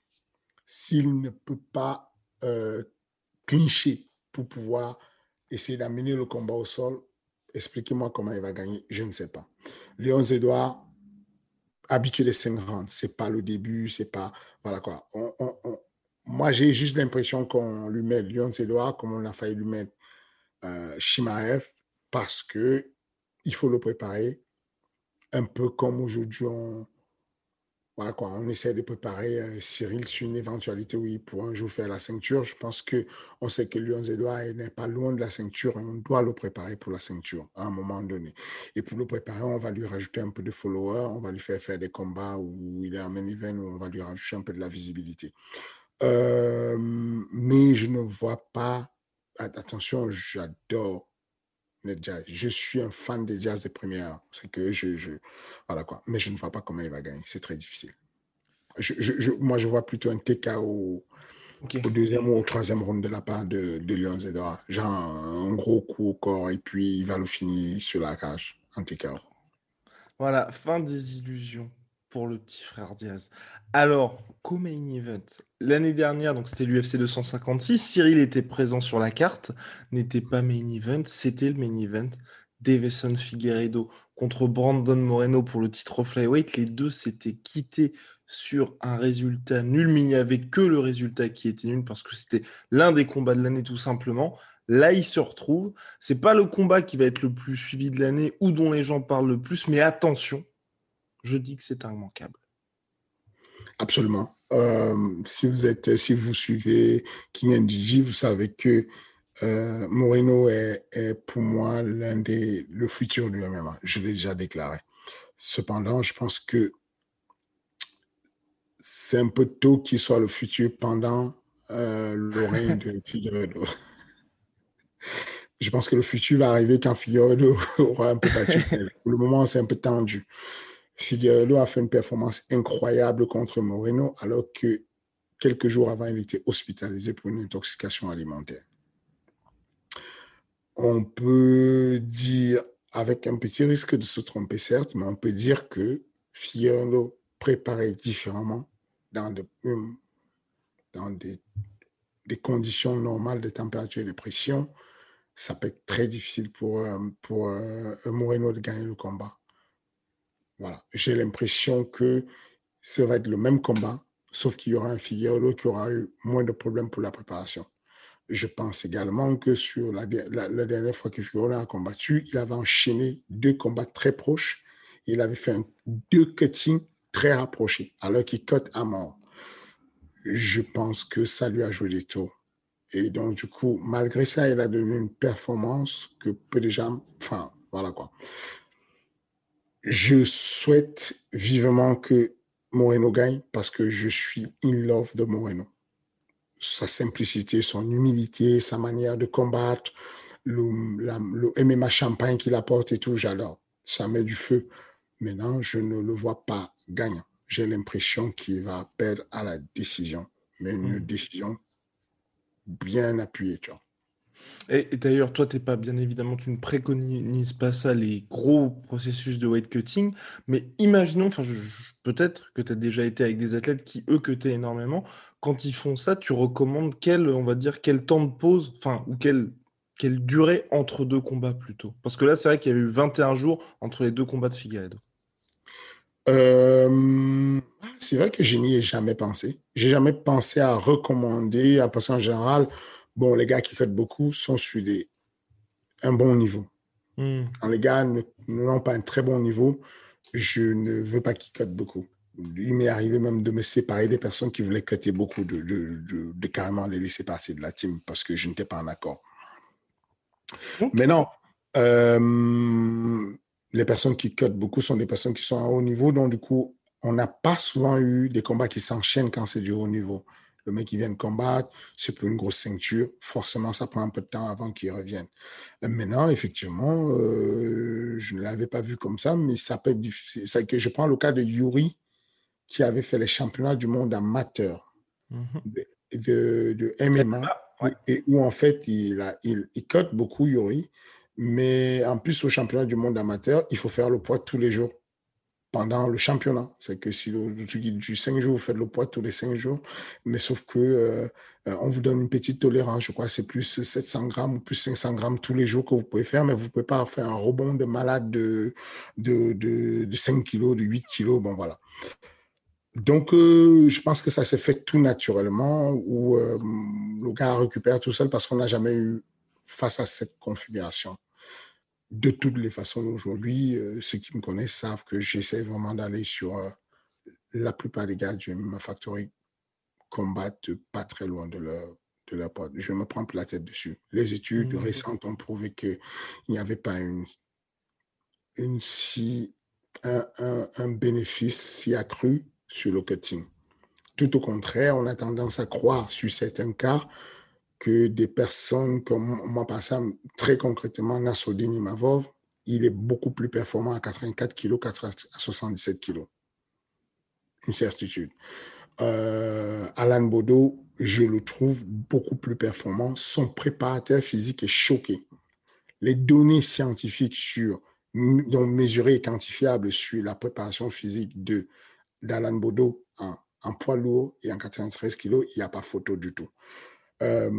s'il ne peut pas euh, clincher pour pouvoir essayer d'amener le combat au sol, expliquez-moi comment il va gagner, je ne sais pas. Léon Zédois, habitué des 5 rounds, c'est pas le début, c'est pas. Voilà quoi. moi, j'ai juste l'impression qu'on lui met Léon Zédois comme on a failli lui mettre euh, Shimaev parce que il faut le préparer un peu comme aujourd'hui on, voilà quoi, on essaie de préparer euh, Cyril sur une éventualité où il pourra un jour faire la ceinture. Je pense que on sait que Lyon Edouard n'est pas loin de la ceinture et on doit le préparer pour la ceinture à un moment donné. Et pour le préparer, on va lui rajouter un peu de followers, on va lui faire faire des combats où il est en main event, où on va lui rajouter un peu de la visibilité. Euh, mais je ne vois pas, attention, j'adore jazz. Je suis un fan des jazz de première. C'est que je, je, Voilà quoi. Mais je ne vois pas comment il va gagner. C'est très difficile. Je, je, moi, je vois plutôt un TK au, au, deuxième ou au troisième round de la part de, de Lyon Zedora. Genre un gros coup au corps et puis il va le finir sur la cage en TK. Voilà, fin des illusions pour le petit frère Diaz. Alors, co-main event. L'année dernière, donc c'était l'UFC 256, Cyril était présent sur la carte, n'était pas main event, c'était le main event. Davison Figueredo contre Brandon Moreno pour le titre flyweight. Les deux s'étaient quittés sur un résultat nul, mais il n'y avait que le résultat qui était nul parce que c'était l'un des combats de l'année tout simplement. Là, ils se retrouvent. C'est pas le combat qui va être le plus suivi de l'année ou dont les gens parlent le plus, mais attention, je dis que c'est immanquable. Absolument. Euh, si vous êtes, si vous suivez King NDG, vous savez que euh, Moreno est, pour moi l'un des le futur du MMA. Je l'ai déjà déclaré. Cependant, je pense que c'est un peu tôt qu'il soit le futur pendant euh, le règne de Figueredo. je pense que le futur va arriver quand Figueredo aura un peu battu. Pour le moment, c'est un peu tendu. Figueredo a fait une performance incroyable contre Moreno, alors que quelques jours avant, il était hospitalisé pour une intoxication alimentaire. On peut dire, avec un petit risque de se tromper, certes, mais on peut dire que Figueredo préparait différemment dans, des, des, conditions normales de température et de pression. Ça peut être très difficile pour, euh, pour euh, Moreno de gagner le combat. Voilà. J'ai l'impression que ça va être le même combat, sauf qu'il y aura un Figueroa qui aura eu moins de problèmes pour la préparation. Je pense également que sur la, dernière fois que Figueroa a combattu, il avait enchaîné deux combats très proches. Il avait fait deux cuttings très rapprochés, alors qu'il cut à mort. Je pense que ça lui a joué des tours. Et donc, du coup, malgré ça, il a donné une performance que peu de gens, enfin, voilà quoi je souhaite vivement que Moreno gagne parce que je suis in love de Moreno. Sa simplicité, son humilité, sa manière de combattre, le, le MMA champagne qu'il apporte et tout, j'adore. Ça met du feu. Maintenant, je ne le vois pas gagnant. J'ai l'impression qu'il va perdre à la décision, mais une mmh. décision bien appuyée, tu vois. Et, d'ailleurs, toi, t'es pas bien évidemment, tu ne préconises pas ça, les gros processus de weight cutting, mais imaginons, enfin, peut-être que tu as déjà été avec des athlètes qui, eux, cutaient énormément. Quand ils font ça, tu recommandes quel, on va dire, quel temps de pause, enfin, ou quel, quelle durée entre deux combats plutôt? Parce que là, c'est vrai qu'il y a eu 21 jours entre les deux combats de Figueiredo. Euh, c'est vrai que je n'y ai jamais pensé. J'ai jamais pensé à recommander, parce qu'en général, bon, les gars qui cotent beaucoup sont sur des, un bon niveau. Hmm. Quand les gars n'ont pas un très bon niveau, je ne veux pas qu'ils cotent beaucoup. Il m'est arrivé même de me séparer des personnes qui voulaient coter beaucoup, de, de, de, carrément les laisser partir de la team parce que je n'étais pas en accord. Mais non, euh, les personnes qui cotent beaucoup sont des personnes qui sont à haut niveau. Donc, du coup, on n'a pas souvent eu des combats qui s'enchaînent quand c'est du haut niveau. Le mec qui vient de combattre, c'est pour une grosse ceinture. Forcément, ça prend un peu de temps avant qu'il revienne. Euh, maintenant, effectivement, euh, je ne l'avais pas vu comme ça, mais ça peut être difficile. Que je prends le cas de Yuri, qui avait fait les championnats du monde amateur mhm. de, de, MMA, et où en fait, il, a, il, il cote beaucoup, Yuri. Mais en plus, au championnat du monde amateur, il faut faire le poids tous les jours pendant le championnat. C'est que si le, du 5 jours, vous faites le poids tous les 5 jours, mais sauf que euh, euh, on vous donne une petite tolérance. Je crois c'est plus 700 grammes ou plus 500 grammes tous les jours que vous pouvez faire, mais vous ne pouvez pas faire un rebond de malade de, de, de, de 5 kilos, de 8 kilos. Bon, voilà. Donc, euh, je pense que ça s'est fait tout naturellement, où le gars récupère tout seul parce qu'on n'a jamais eu face à cette configuration. De toutes les façons, aujourd'hui, euh, ceux qui me connaissent savent que j'essaie vraiment d'aller sur euh, la plupart des gars du MMA Factory combattent pas très loin de leur, de leur pote. Je me prends la tête dessus. Les études mmh. récentes ont prouvé qu'il n'y avait pas une, une si, un, un, un, bénéfice si accru sur le cutting. Tout au contraire, on a tendance à croire sur certains cas que des personnes comme moi, par exemple, très concrètement, Nassoudine Imavov, il est beaucoup plus performant à 84 kg qu'à 77 kg. Une certitude. Euh, Alan Bodo, je le trouve beaucoup plus performant. Son préparateur physique est choqué. Les données scientifiques sur, donc mesurées et quantifiables sur la préparation physique de d'Alan Bodo en, en, poids lourd et en 93 kg, il n'y a pas photo du tout. Euh,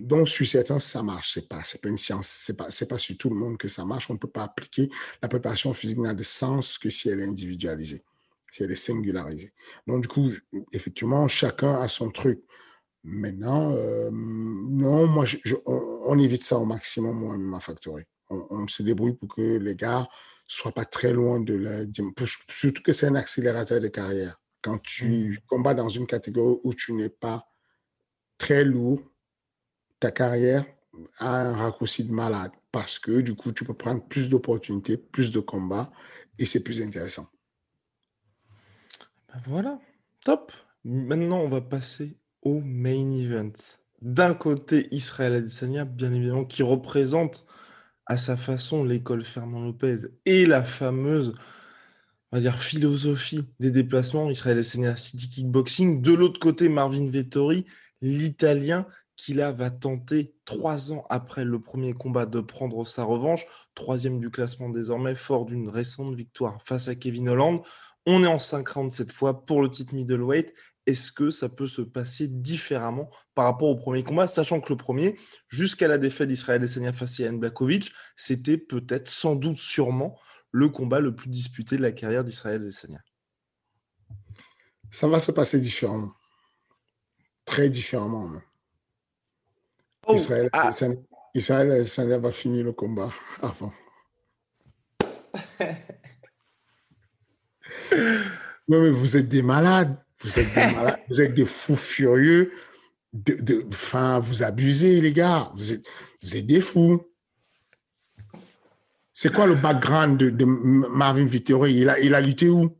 donc, sur certains, ça marche. C'est pas, c'est pas une science. C'est pas, c'est pas sur tout le monde que ça marche. On ne peut pas appliquer. La préparation physique n'a de sens que si elle est individualisée, si elle est singularisée. Donc, du coup, effectivement, chacun a son truc. Maintenant, euh, non, moi, je, on, évite ça au maximum, moi, ma factory. On, on, se débrouille pour que les gars soient pas très loin de la, surtout que c'est un accélérateur de carrière. Quand tu mmh. combats dans une catégorie où tu n'es pas très lourd, ta carrière a un raccourci de malade parce que du coup, tu peux prendre plus d'opportunités, plus de combats et c'est plus intéressant. Ben voilà, top. Maintenant, on va passer au main event. D'un côté, Israël Adesanya, bien évidemment, qui représente à sa façon l'école Fernand Lopez et la fameuse on va dire, philosophie des déplacements. Israël Adesanya, City Kickboxing. De l'autre côté, Marvin Vettori, l'Italien qui là va tenter trois ans après le premier combat de prendre sa revanche, troisième du classement désormais, fort d'une récente victoire face à Kevin Holland. On est en 5 rounds cette fois pour le titre middleweight. Est-ce que ça peut se passer différemment par rapport au premier combat, sachant que le premier, jusqu'à la défaite d'Israël Adesanya face à Ian Blakovic, c'était peut-être, sans doute, sûrement le combat le plus disputé de la carrière d'Israël Adesanya. Ça va se passer différemment très différemment. Oh, Israël, ah. Israël, va finir le combat avant. non, mais vous êtes des malades. Vous êtes des malades. vous êtes des fous furieux. De, enfin, vous abusez, les gars. Vous êtes, vous êtes des fous. C'est quoi le background de, Marvin Vittori? Il a, il a lutté où?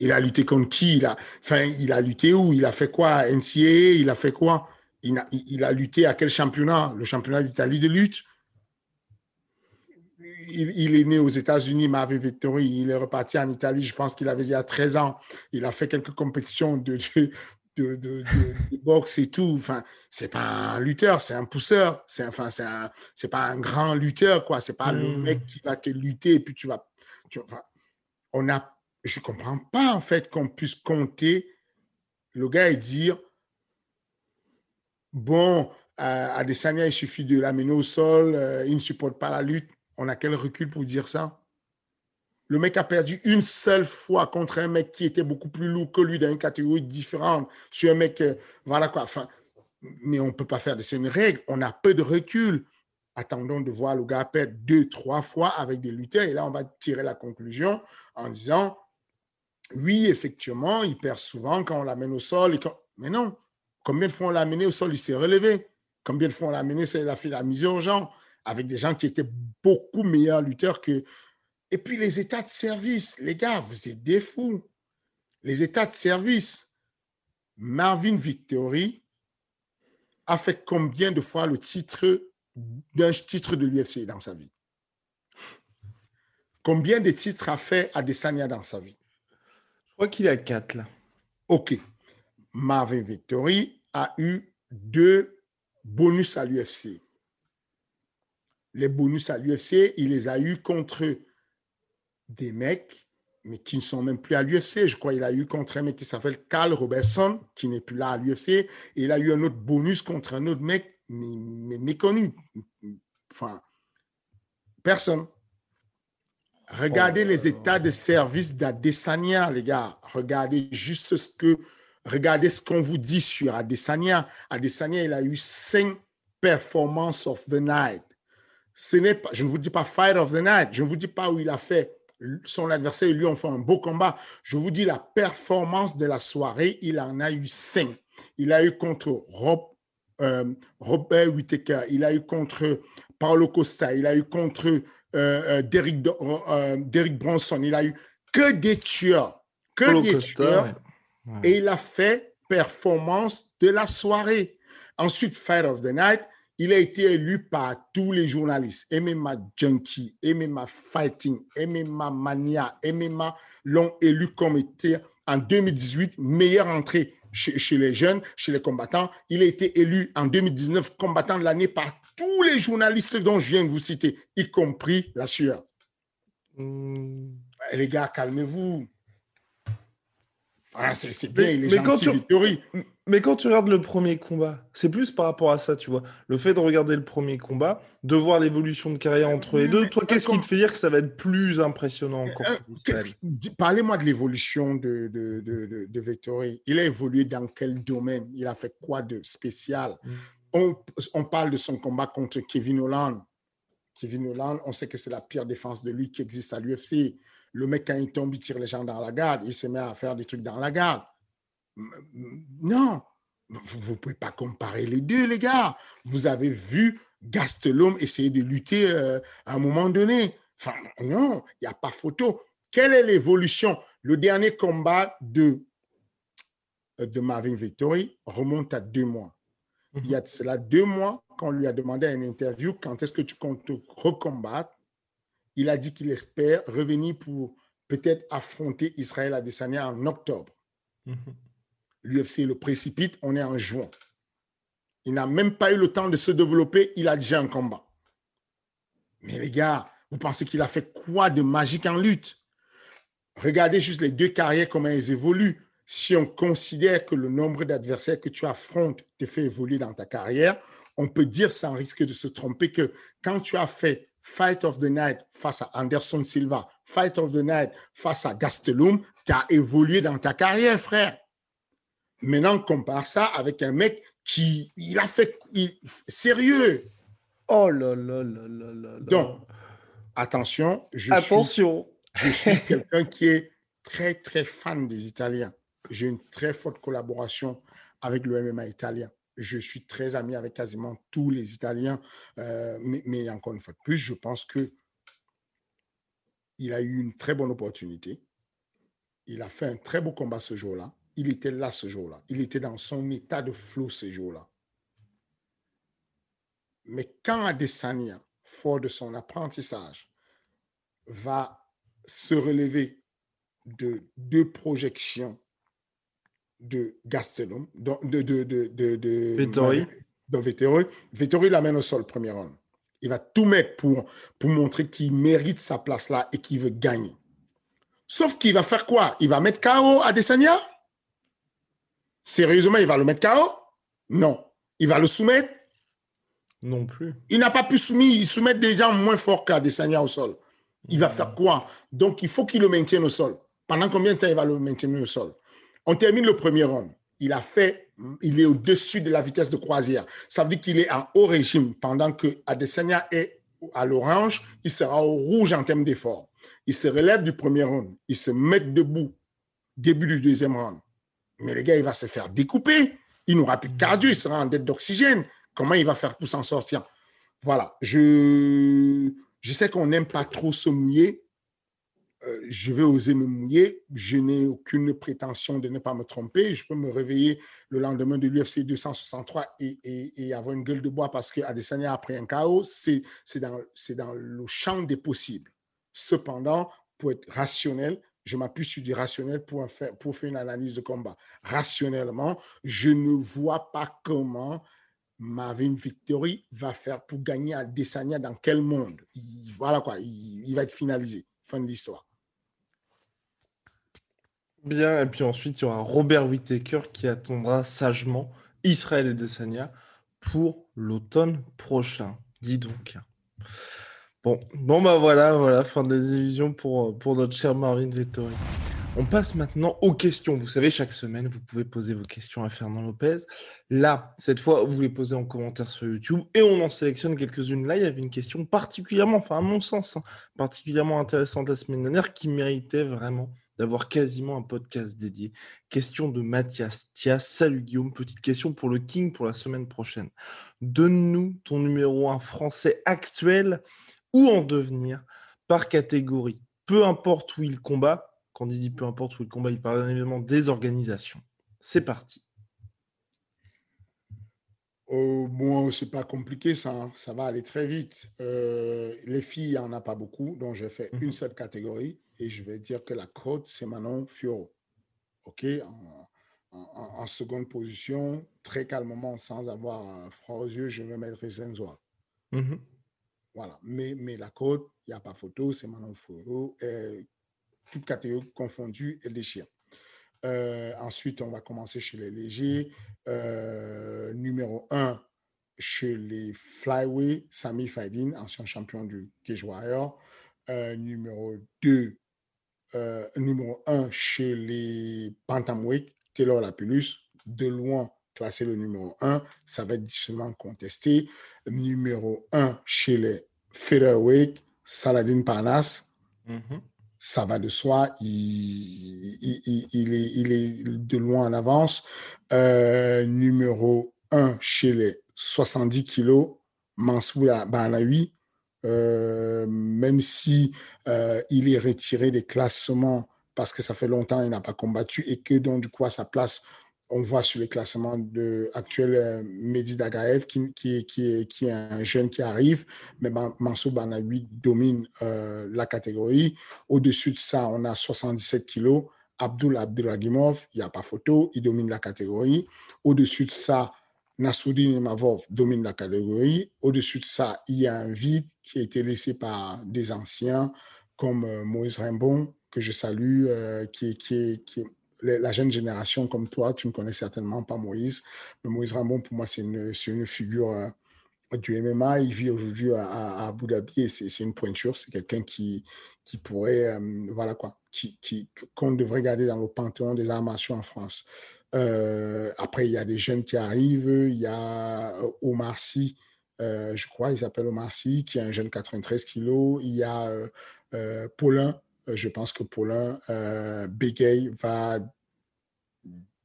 Il a lutté contre qui? Il a, enfin, il a lutté où? Il a fait quoi? NCAA Il a fait quoi? Il a, il a lutté à quel championnat? Le championnat d'Italie de lutte il, est né aux États-Unis, Marvin Vittori. Il est reparti en Italie, je pense qu'il avait déjà 13 ans. Il a fait quelques compétitions de, de, de, boxe et tout. Enfin, c'est pas un lutteur, c'est un pousseur. C'est enfin, c'est pas un grand lutteur, quoi. C'est pas le hmm. mec qui va te lutter et puis tu vas. Tu, on a je ne comprends pas en fait qu'on puisse compter le gars et dire bon, Adesanya, il suffit de l'amener au sol, euh, il ne supporte pas la lutte. On a quel recul pour dire ça? Le mec a perdu une seule fois contre un mec qui était beaucoup plus lourd que lui dans une catégorie différente. Sur un mec, euh, voilà quoi. Mais on ne peut pas faire de ces règles. On a peu de recul. Attendons de voir le gars perdre deux, trois fois avec des lutteurs. Et là, on va tirer la conclusion en disant, oui, effectivement, il perd souvent quand on l'amène au sol. Mais non, combien de fois on l'a amené au sol, il s'est relevé? Combien de fois on l'a amené, il a fait la mise aux gens avec des gens qui étaient beaucoup meilleurs lutteurs que. Et puis les états de service, les gars, vous êtes des fous. Les états de service. Marvin Victory a fait combien de fois le titre d'un titre de l'UFC dans sa vie? Combien de titres a fait Adesanya dans sa vie? Crois qu'il a quatre là. Ok. Marvin Victory a eu deux bonus à l'UFC. Les bonus à l'UFC, il les a eu contre des mecs, mais qui ne sont même plus à l'UFC. Je crois qu'il a eu contre un mec qui s'appelle Carl Robertson, qui n'est plus là à l'UFC. Il a eu un autre bonus contre un autre mec, mais, méconnu. Enfin, personne. Regardez les états de service d'Adesanya, les gars. Regardez juste ce que Regardez ce qu'on vous dit sur Adesanya. Adesanya, il a eu cinq performances of the night. Ce n'est pas, je ne vous dis pas fight of the night. Je ne vous dis pas où il a fait son adversaire et lui ont fait un beau combat. Je vous dis la performance de la soirée. Il en a eu cinq. Il a eu contre Rob, euh, Robert Whittaker. Il a eu contre Paulo Costa. Il a eu contre euh, euh, Derek, Derek Bronson. Il a eu que des tueurs. Que des tueurs. Et il a fait performance de la soirée. Ensuite, Fight of the Night, il a été élu par tous les journalistes. MMA Junkie, MMA Fighting, MMA Mania, MMA l'ont élu comme était en 2018 meilleure entrée chez, chez, les jeunes, chez les combattants. Il a été élu en 2019 combattant de l'année par tous les journalistes dont je viens de vous citer, y compris la sueur. Hmm. Les gars, calmez-vous. Ah, c'est bien, il est mais, quand tu, mais quand tu regardes le premier combat, c'est plus par rapport à ça, tu vois. Le fait de regarder le premier combat, de voir l'évolution de carrière entre les deux, toi, qu'est-ce qui te fait dire que ça va être plus impressionnant encore euh, Parlez-moi de l'évolution de, de, de, de, Vettori. Il a évolué dans quel domaine? Il a fait quoi de spécial? Mm. On, parle de son combat contre Kevin Holland. Kevin Holland, on sait que c'est la pire défense de lui qui existe à l'UFC. Le mec, quand il tombe, il tire les gens dans la garde. Il se met à faire des trucs dans la garde. Non, vous ne pouvez pas comparer les deux, les gars. Vous avez vu Gastelum essayer de lutter euh, à un moment donné. Non, il n'y a pas photo. Quelle est l'évolution? Le dernier combat de, euh, de Marvin Victory remonte à deux mois. Il y a cela deux mois qu'on lui a demandé à une interview quand est-ce que tu comptes recombattre il a dit qu'il espère revenir pour peut-être affronter Israël Adesanya en octobre. Mhm. L'UFC le précipite, on est en juin. Il n'a même pas eu le temps de se développer, il a déjà un combat. Mais les gars, vous pensez qu'il a fait quoi de magique en lutte? Regardez juste les deux carrières, comment elles évoluent. Si on considère que le nombre d'adversaires que tu affrontes te fait évoluer dans ta carrière, on peut dire sans risque de se tromper que quand tu as fait Fight of the Night face à Anderson Silva, Fight of the Night face à Gastelum, tu as évolué dans ta carrière, frère. Maintenant, compare ça avec un mec qui, il a fait, sérieux. Oh là là là là là. Donc, attention, je attention. suis, je suis quelqu'un qui est très, très fan des Italiens. J'ai une très forte collaboration avec le MMA italien je suis très ami avec quasiment tous les Italiens. Euh, mais, encore une fois de plus, je pense que il a eu une très bonne opportunité. Il a fait un très beau combat ce jour-là. Il était là ce jour-là. Il était dans son état de flot ce jour-là. Mais quand Adesanya, fort de son apprentissage, va se relever de deux projections de Gastelum, de, de, de, de, l'amène au sol, premier round. Il va tout mettre pour, pour montrer qu'il mérite sa place là et qu'il veut gagner. Sauf qu'il va faire quoi? Il va mettre KO à Desania Sérieusement, il va le mettre KO Non. Il va le soumettre? Non plus. Il n'a pas pu soumettre, soumettre des gens moins forts qu'Adesanya au sol. Il va faire quoi? Donc, il faut qu'il le maintienne au sol. Pendant combien de temps il va le maintenir au sol? On termine le premier round. Il a fait, il est au-dessus de la vitesse de croisière. Ça veut dire qu'il est en haut régime pendant que Adesanya est à l'orange, il sera au rouge en termes d'effort. Il se relève du premier round, il se met debout, début du deuxième round. Mais le gars, il va se faire découper. Il n'aura plus de cardio, il sera en dette d'oxygène. Comment il va faire pour s'en sortir? Voilà, je, je sais qu'on n'aime pas trop se mouiller. Euh, je vais oser me mouiller. Je n'ai aucune prétention de ne pas me tromper. Je peux me réveiller le lendemain de l'UFC 263 et, avoir une gueule de bois parce que Adesanya a pris un chaos. C'est dans, dans le champ des possibles. Cependant, pour être rationnel, je m'appuie sur du rationnel pour faire, pour faire une analyse de combat. Rationnellement, je ne vois pas comment Marvin Victory va faire pour gagner à Desania dans quel monde. voilà quoi, il, va être finalisé. Fin de l'histoire. Bien, et puis ensuite, il y aura Robert Whittaker qui attendra sagement Israël et Desania pour l'automne prochain. Dis donc. Bon, bon bah voilà, voilà, fin des illusions pour, pour notre cher Marvin Victory. On passe maintenant aux questions. Vous savez, chaque semaine, vous pouvez poser vos questions à Fernand Lopez. Là, cette fois, vous les posez en commentaire sur YouTube et on en sélectionne quelques-unes. Là, il y avait une question particulièrement, enfin à mon sens, hein, particulièrement intéressante la semaine dernière qui méritait vraiment d'avoir quasiment un podcast dédié. Question de Mathias Thias. Salut Guillaume, petite question pour le King pour la semaine prochaine. Donne-nous ton numéro 1 français actuel ou en devenir par catégorie. Peu importe où il combat, quand il dit peu importe où le combat, il parle évidemment des organisations. C'est parti. Oh, bon, c'est pas compliqué, ça, hein. ça va aller très vite. Euh, les filles, il n'y en a pas beaucoup, donc j'ai fait une mhm. seule catégorie et je vais dire que la côte, c'est Manon Fioro. OK en, seconde position, très calmement, sans avoir froid aux yeux, je vais mettre Zenzoa. Mhm. Voilà. Mais, mais la côte, il n'y a pas photo, c'est Manon Fioro. Euh, toutes catégories confondues et déchirent. Euh, ensuite, on va commencer chez les légers. Euh, numéro 1, chez les flyway, Sami Faidin, ancien champion du Cage Warrior. Euh, numéro 2, numéro 1 chez les bantamweight, Taylor Lapulus, de loin classé le numéro 1, ça va être difficilement contesté. Numéro 1 chez les featherweight, Saladin Parnas. Mm-hmm ça va de soi, il, il, est, il est, de loin en avance. Euh, numéro 1 chez les 70 kilos, Mansour Banawi, euh, même si euh, il est retiré des classements parce que ça fait longtemps qu'il n'a pas combattu et que donc du coup sa place on voit sur les classements de, actuels euh, Mehdi Dagaev, qui, qui, qui, qui, est un jeune qui arrive, mais Mansour Banawi domine euh, la catégorie. Au-dessus de ça, on a 77 kilos. Abdul Abduragimov, il n'y a pas photo, il domine la catégorie. Au-dessus de ça, Nassoudine Imavov domine la catégorie. Au-dessus de ça, il y a un vide qui a été laissé par des anciens comme euh, Moïse Rimbon, que je salue, euh, qui, qui, la jeune génération comme toi, tu ne connais certainement pas Moïse. Mais Moïse Rambon, pour moi, c'est une, une, figure euh, du MMA. Il vit aujourd'hui à, Abu Dhabi et c'est une pointure. C'est quelqu'un qui, qui pourrait, voilà quoi, qu'on devrait garder dans le panthéon des armations en France. Euh, après, il y a des jeunes qui arrivent. Il y a Omar Sy, je crois, il s'appelle Omar Sy, qui est un jeune 93 kilos. Il y a Paulin, euh, je pense que Paulin euh, Begay va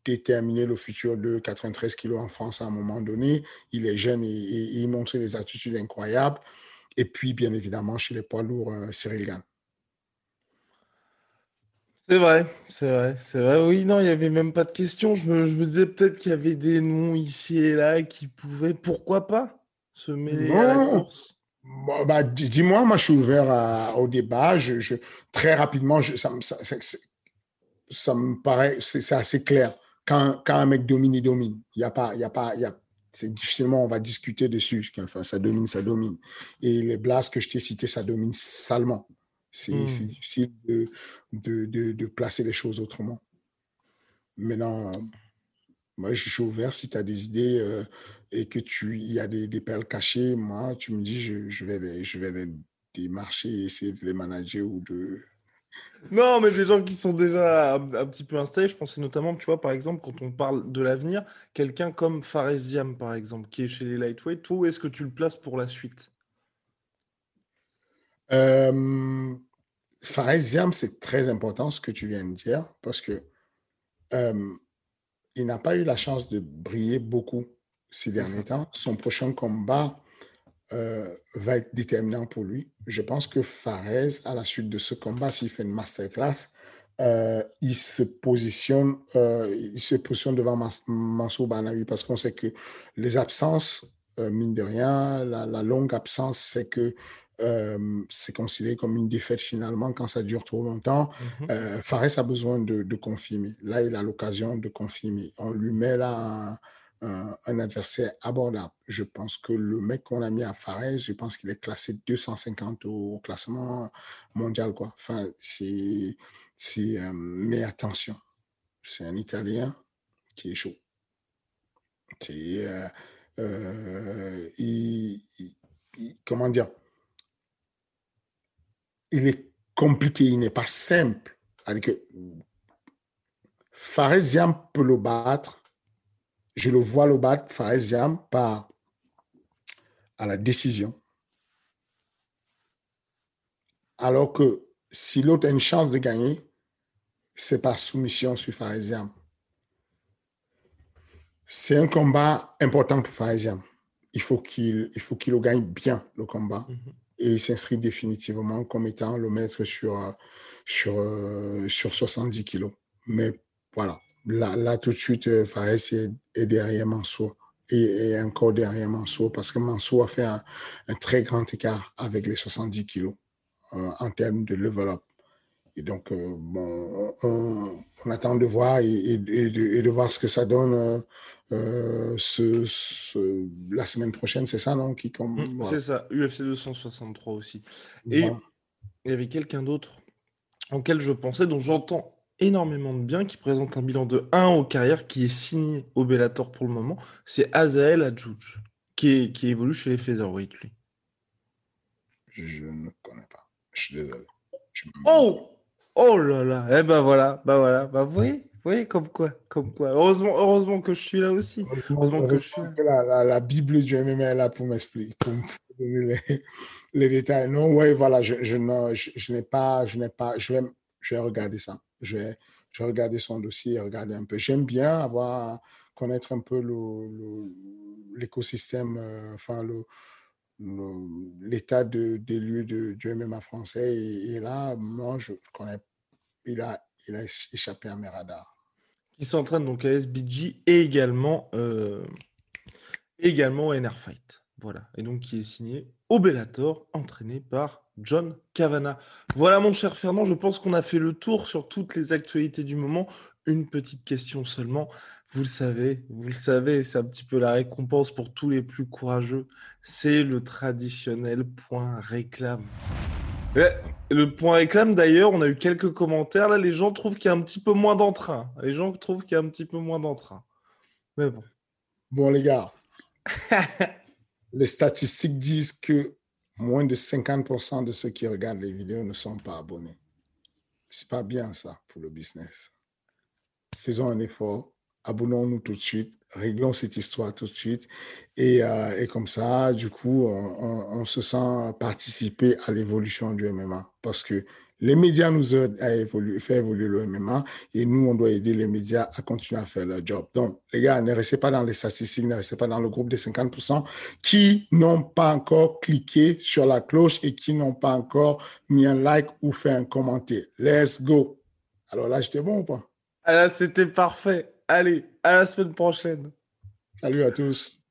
déterminer le futur de 93 kilos en France à un moment donné. Il est jeune et, il montre des attitudes incroyables. Et puis, bien évidemment, chez les poids lourds, euh, Cyril Gann. C'est vrai, c'est vrai, c'est vrai. Oui, non, il n'y avait même pas de question. Je me, disais peut-être qu'il y avait des noms ici et là qui pouvaient, pourquoi pas, se mêler à la course? Bah, dis-moi, moi je suis ouvert au débat. Je, très rapidement, ça, ça, me paraît, c'est assez clair. Quand, quand, un mec domine, il domine. Il y a pas, il y a pas, il y a, c'est difficilement on va discuter dessus. Enfin, ça domine, ça domine. Et les blasts que je t'ai cités, ça domine salement. C'est hmm. difficile de, de, de, de, placer les choses autrement. Maintenant, Moi, je suis ouvert si tu as des idées euh, et que tu y a des, des, perles cachées. Moi, tu me dis, je, je vais les, je vais les démarcher et essayer de les manager ou de. Non, mais des gens qui sont déjà un, petit peu installés. Je pensais notamment, tu vois, par exemple, quand on parle de l'avenir, quelqu'un comme Fares Diam, par exemple, qui est chez les Lightweight, où est-ce que tu le places pour la suite? Euh, Fares c'est très important ce que tu viens de dire parce que euh, il n'a pas eu la chance de briller beaucoup ces derniers temps. Son prochain combat euh, va être déterminant pour lui. Je pense que Fares, à la suite de ce combat, s'il fait une masterclass, euh, il se positionne, il se positionne devant Mansour Banawi parce qu'on sait que les absences, mine de rien, la, la, longue absence fait que euh, c'est considéré comme une défaite finalement quand ça dure trop longtemps. Mm -hmm. Fares a besoin de, de, confirmer. Là, il a l'occasion de confirmer. On lui met là un, un, un, adversaire abordable. Je pense que le mec qu'on a mis à Fares, je pense qu'il est classé 250 au classement mondial. Quoi. Enfin, c'est, euh, mais attention, c'est un Italien qui est chaud. C'est, il, il, comment dire, il est compliqué, il n'est pas simple. Que peut le battre. Je le vois le battre, Fares par la décision. Alors que si l'autre a une chance de gagner, c'est par soumission sur Fares C'est un combat important pour Fares Il faut qu'il le gagne bien, le combat. Mm -hmm et il s'inscrit définitivement comme étant le maître sur, sur, euh, sur 70 kilos. Mais voilà, là, là tout de suite, Fares est, derrière Mansour et, encore derrière Mansour parce que Mansour a fait un, très grand écart avec les 70 kilos euh, en termes de level up. Et donc, euh, bon, on, on, attend de voir et, et, de, et, de, voir ce que ça donne euh, ce, ce, la semaine prochaine, c'est ça, non qui, comme, mmh, voilà. C'est ça, UFC 263 aussi. Et voilà. il y avait quelqu'un d'autre auquel je pensais, dont j'entends énormément de bien, qui présente un bilan de 1 aux carrières, qui est signé au Bellator pour le moment, c'est Azael Adjouj, qui, est, qui évolue chez les Featherweight, lui. Je ne connais pas. Je suis désolé. Oh Oh là là, eh ben voilà, bah voilà, bah vous voyez, vous voyez comme quoi, comme quoi. Heureusement, heureusement que je suis là aussi. Heureusement que je suis là. La, la, la, Bible du MMA est là pour m'expliquer, pour me donner les, les, détails. Non, ouais, voilà, je, je, je, je n'ai pas, je n'ai pas, je vais, je vais regarder ça. Je vais, je vais regarder son dossier, regarder un peu. J'aime bien avoir, connaître un peu l'écosystème, euh, enfin, le, l'état de, des lieux du MMA français. Et, là, moi, je connais, il a, il a échappé à mes radars. Qui s'entraîne donc à SBG et également, euh, également NR Fight. Voilà. Et donc qui est signé au Bellator, entraîné par John Cavana. Voilà, mon cher Fernand, je pense qu'on a fait le tour sur toutes les actualités du moment. Une petite question seulement. Vous le savez, vous le savez, c'est un petit peu la récompense pour tous les plus courageux. C'est le traditionnel point réclame. Le point réclame, d'ailleurs, on a eu quelques commentaires. Là, les gens trouvent qu'il y a un petit peu moins d'entrain. Les gens trouvent qu'il y a un petit peu moins d'entrain. Mais bon. Bon, les gars, les statistiques disent que moins de 50% de ceux qui regardent les vidéos ne sont pas abonnés. C'est pas bien ça pour le business. Faisons un effort, abonnons-nous tout de suite, réglons cette histoire tout de suite et, euh, et comme ça, du coup, on, se sent participer à l'évolution du MMA parce que les médias nous aident à faire évoluer le MMA et nous, on doit aider les médias à continuer à faire leur job. Donc, les gars, ne restez pas dans les statistiques, ne restez pas dans le groupe des 50% qui n'ont pas encore cliqué sur la cloche et qui n'ont pas encore mis un like ou fait un commentaire. Let's go. Alors là, j'étais bon ou pas? Ah là, c'était parfait. Allez, à la semaine prochaine. Salut à tous.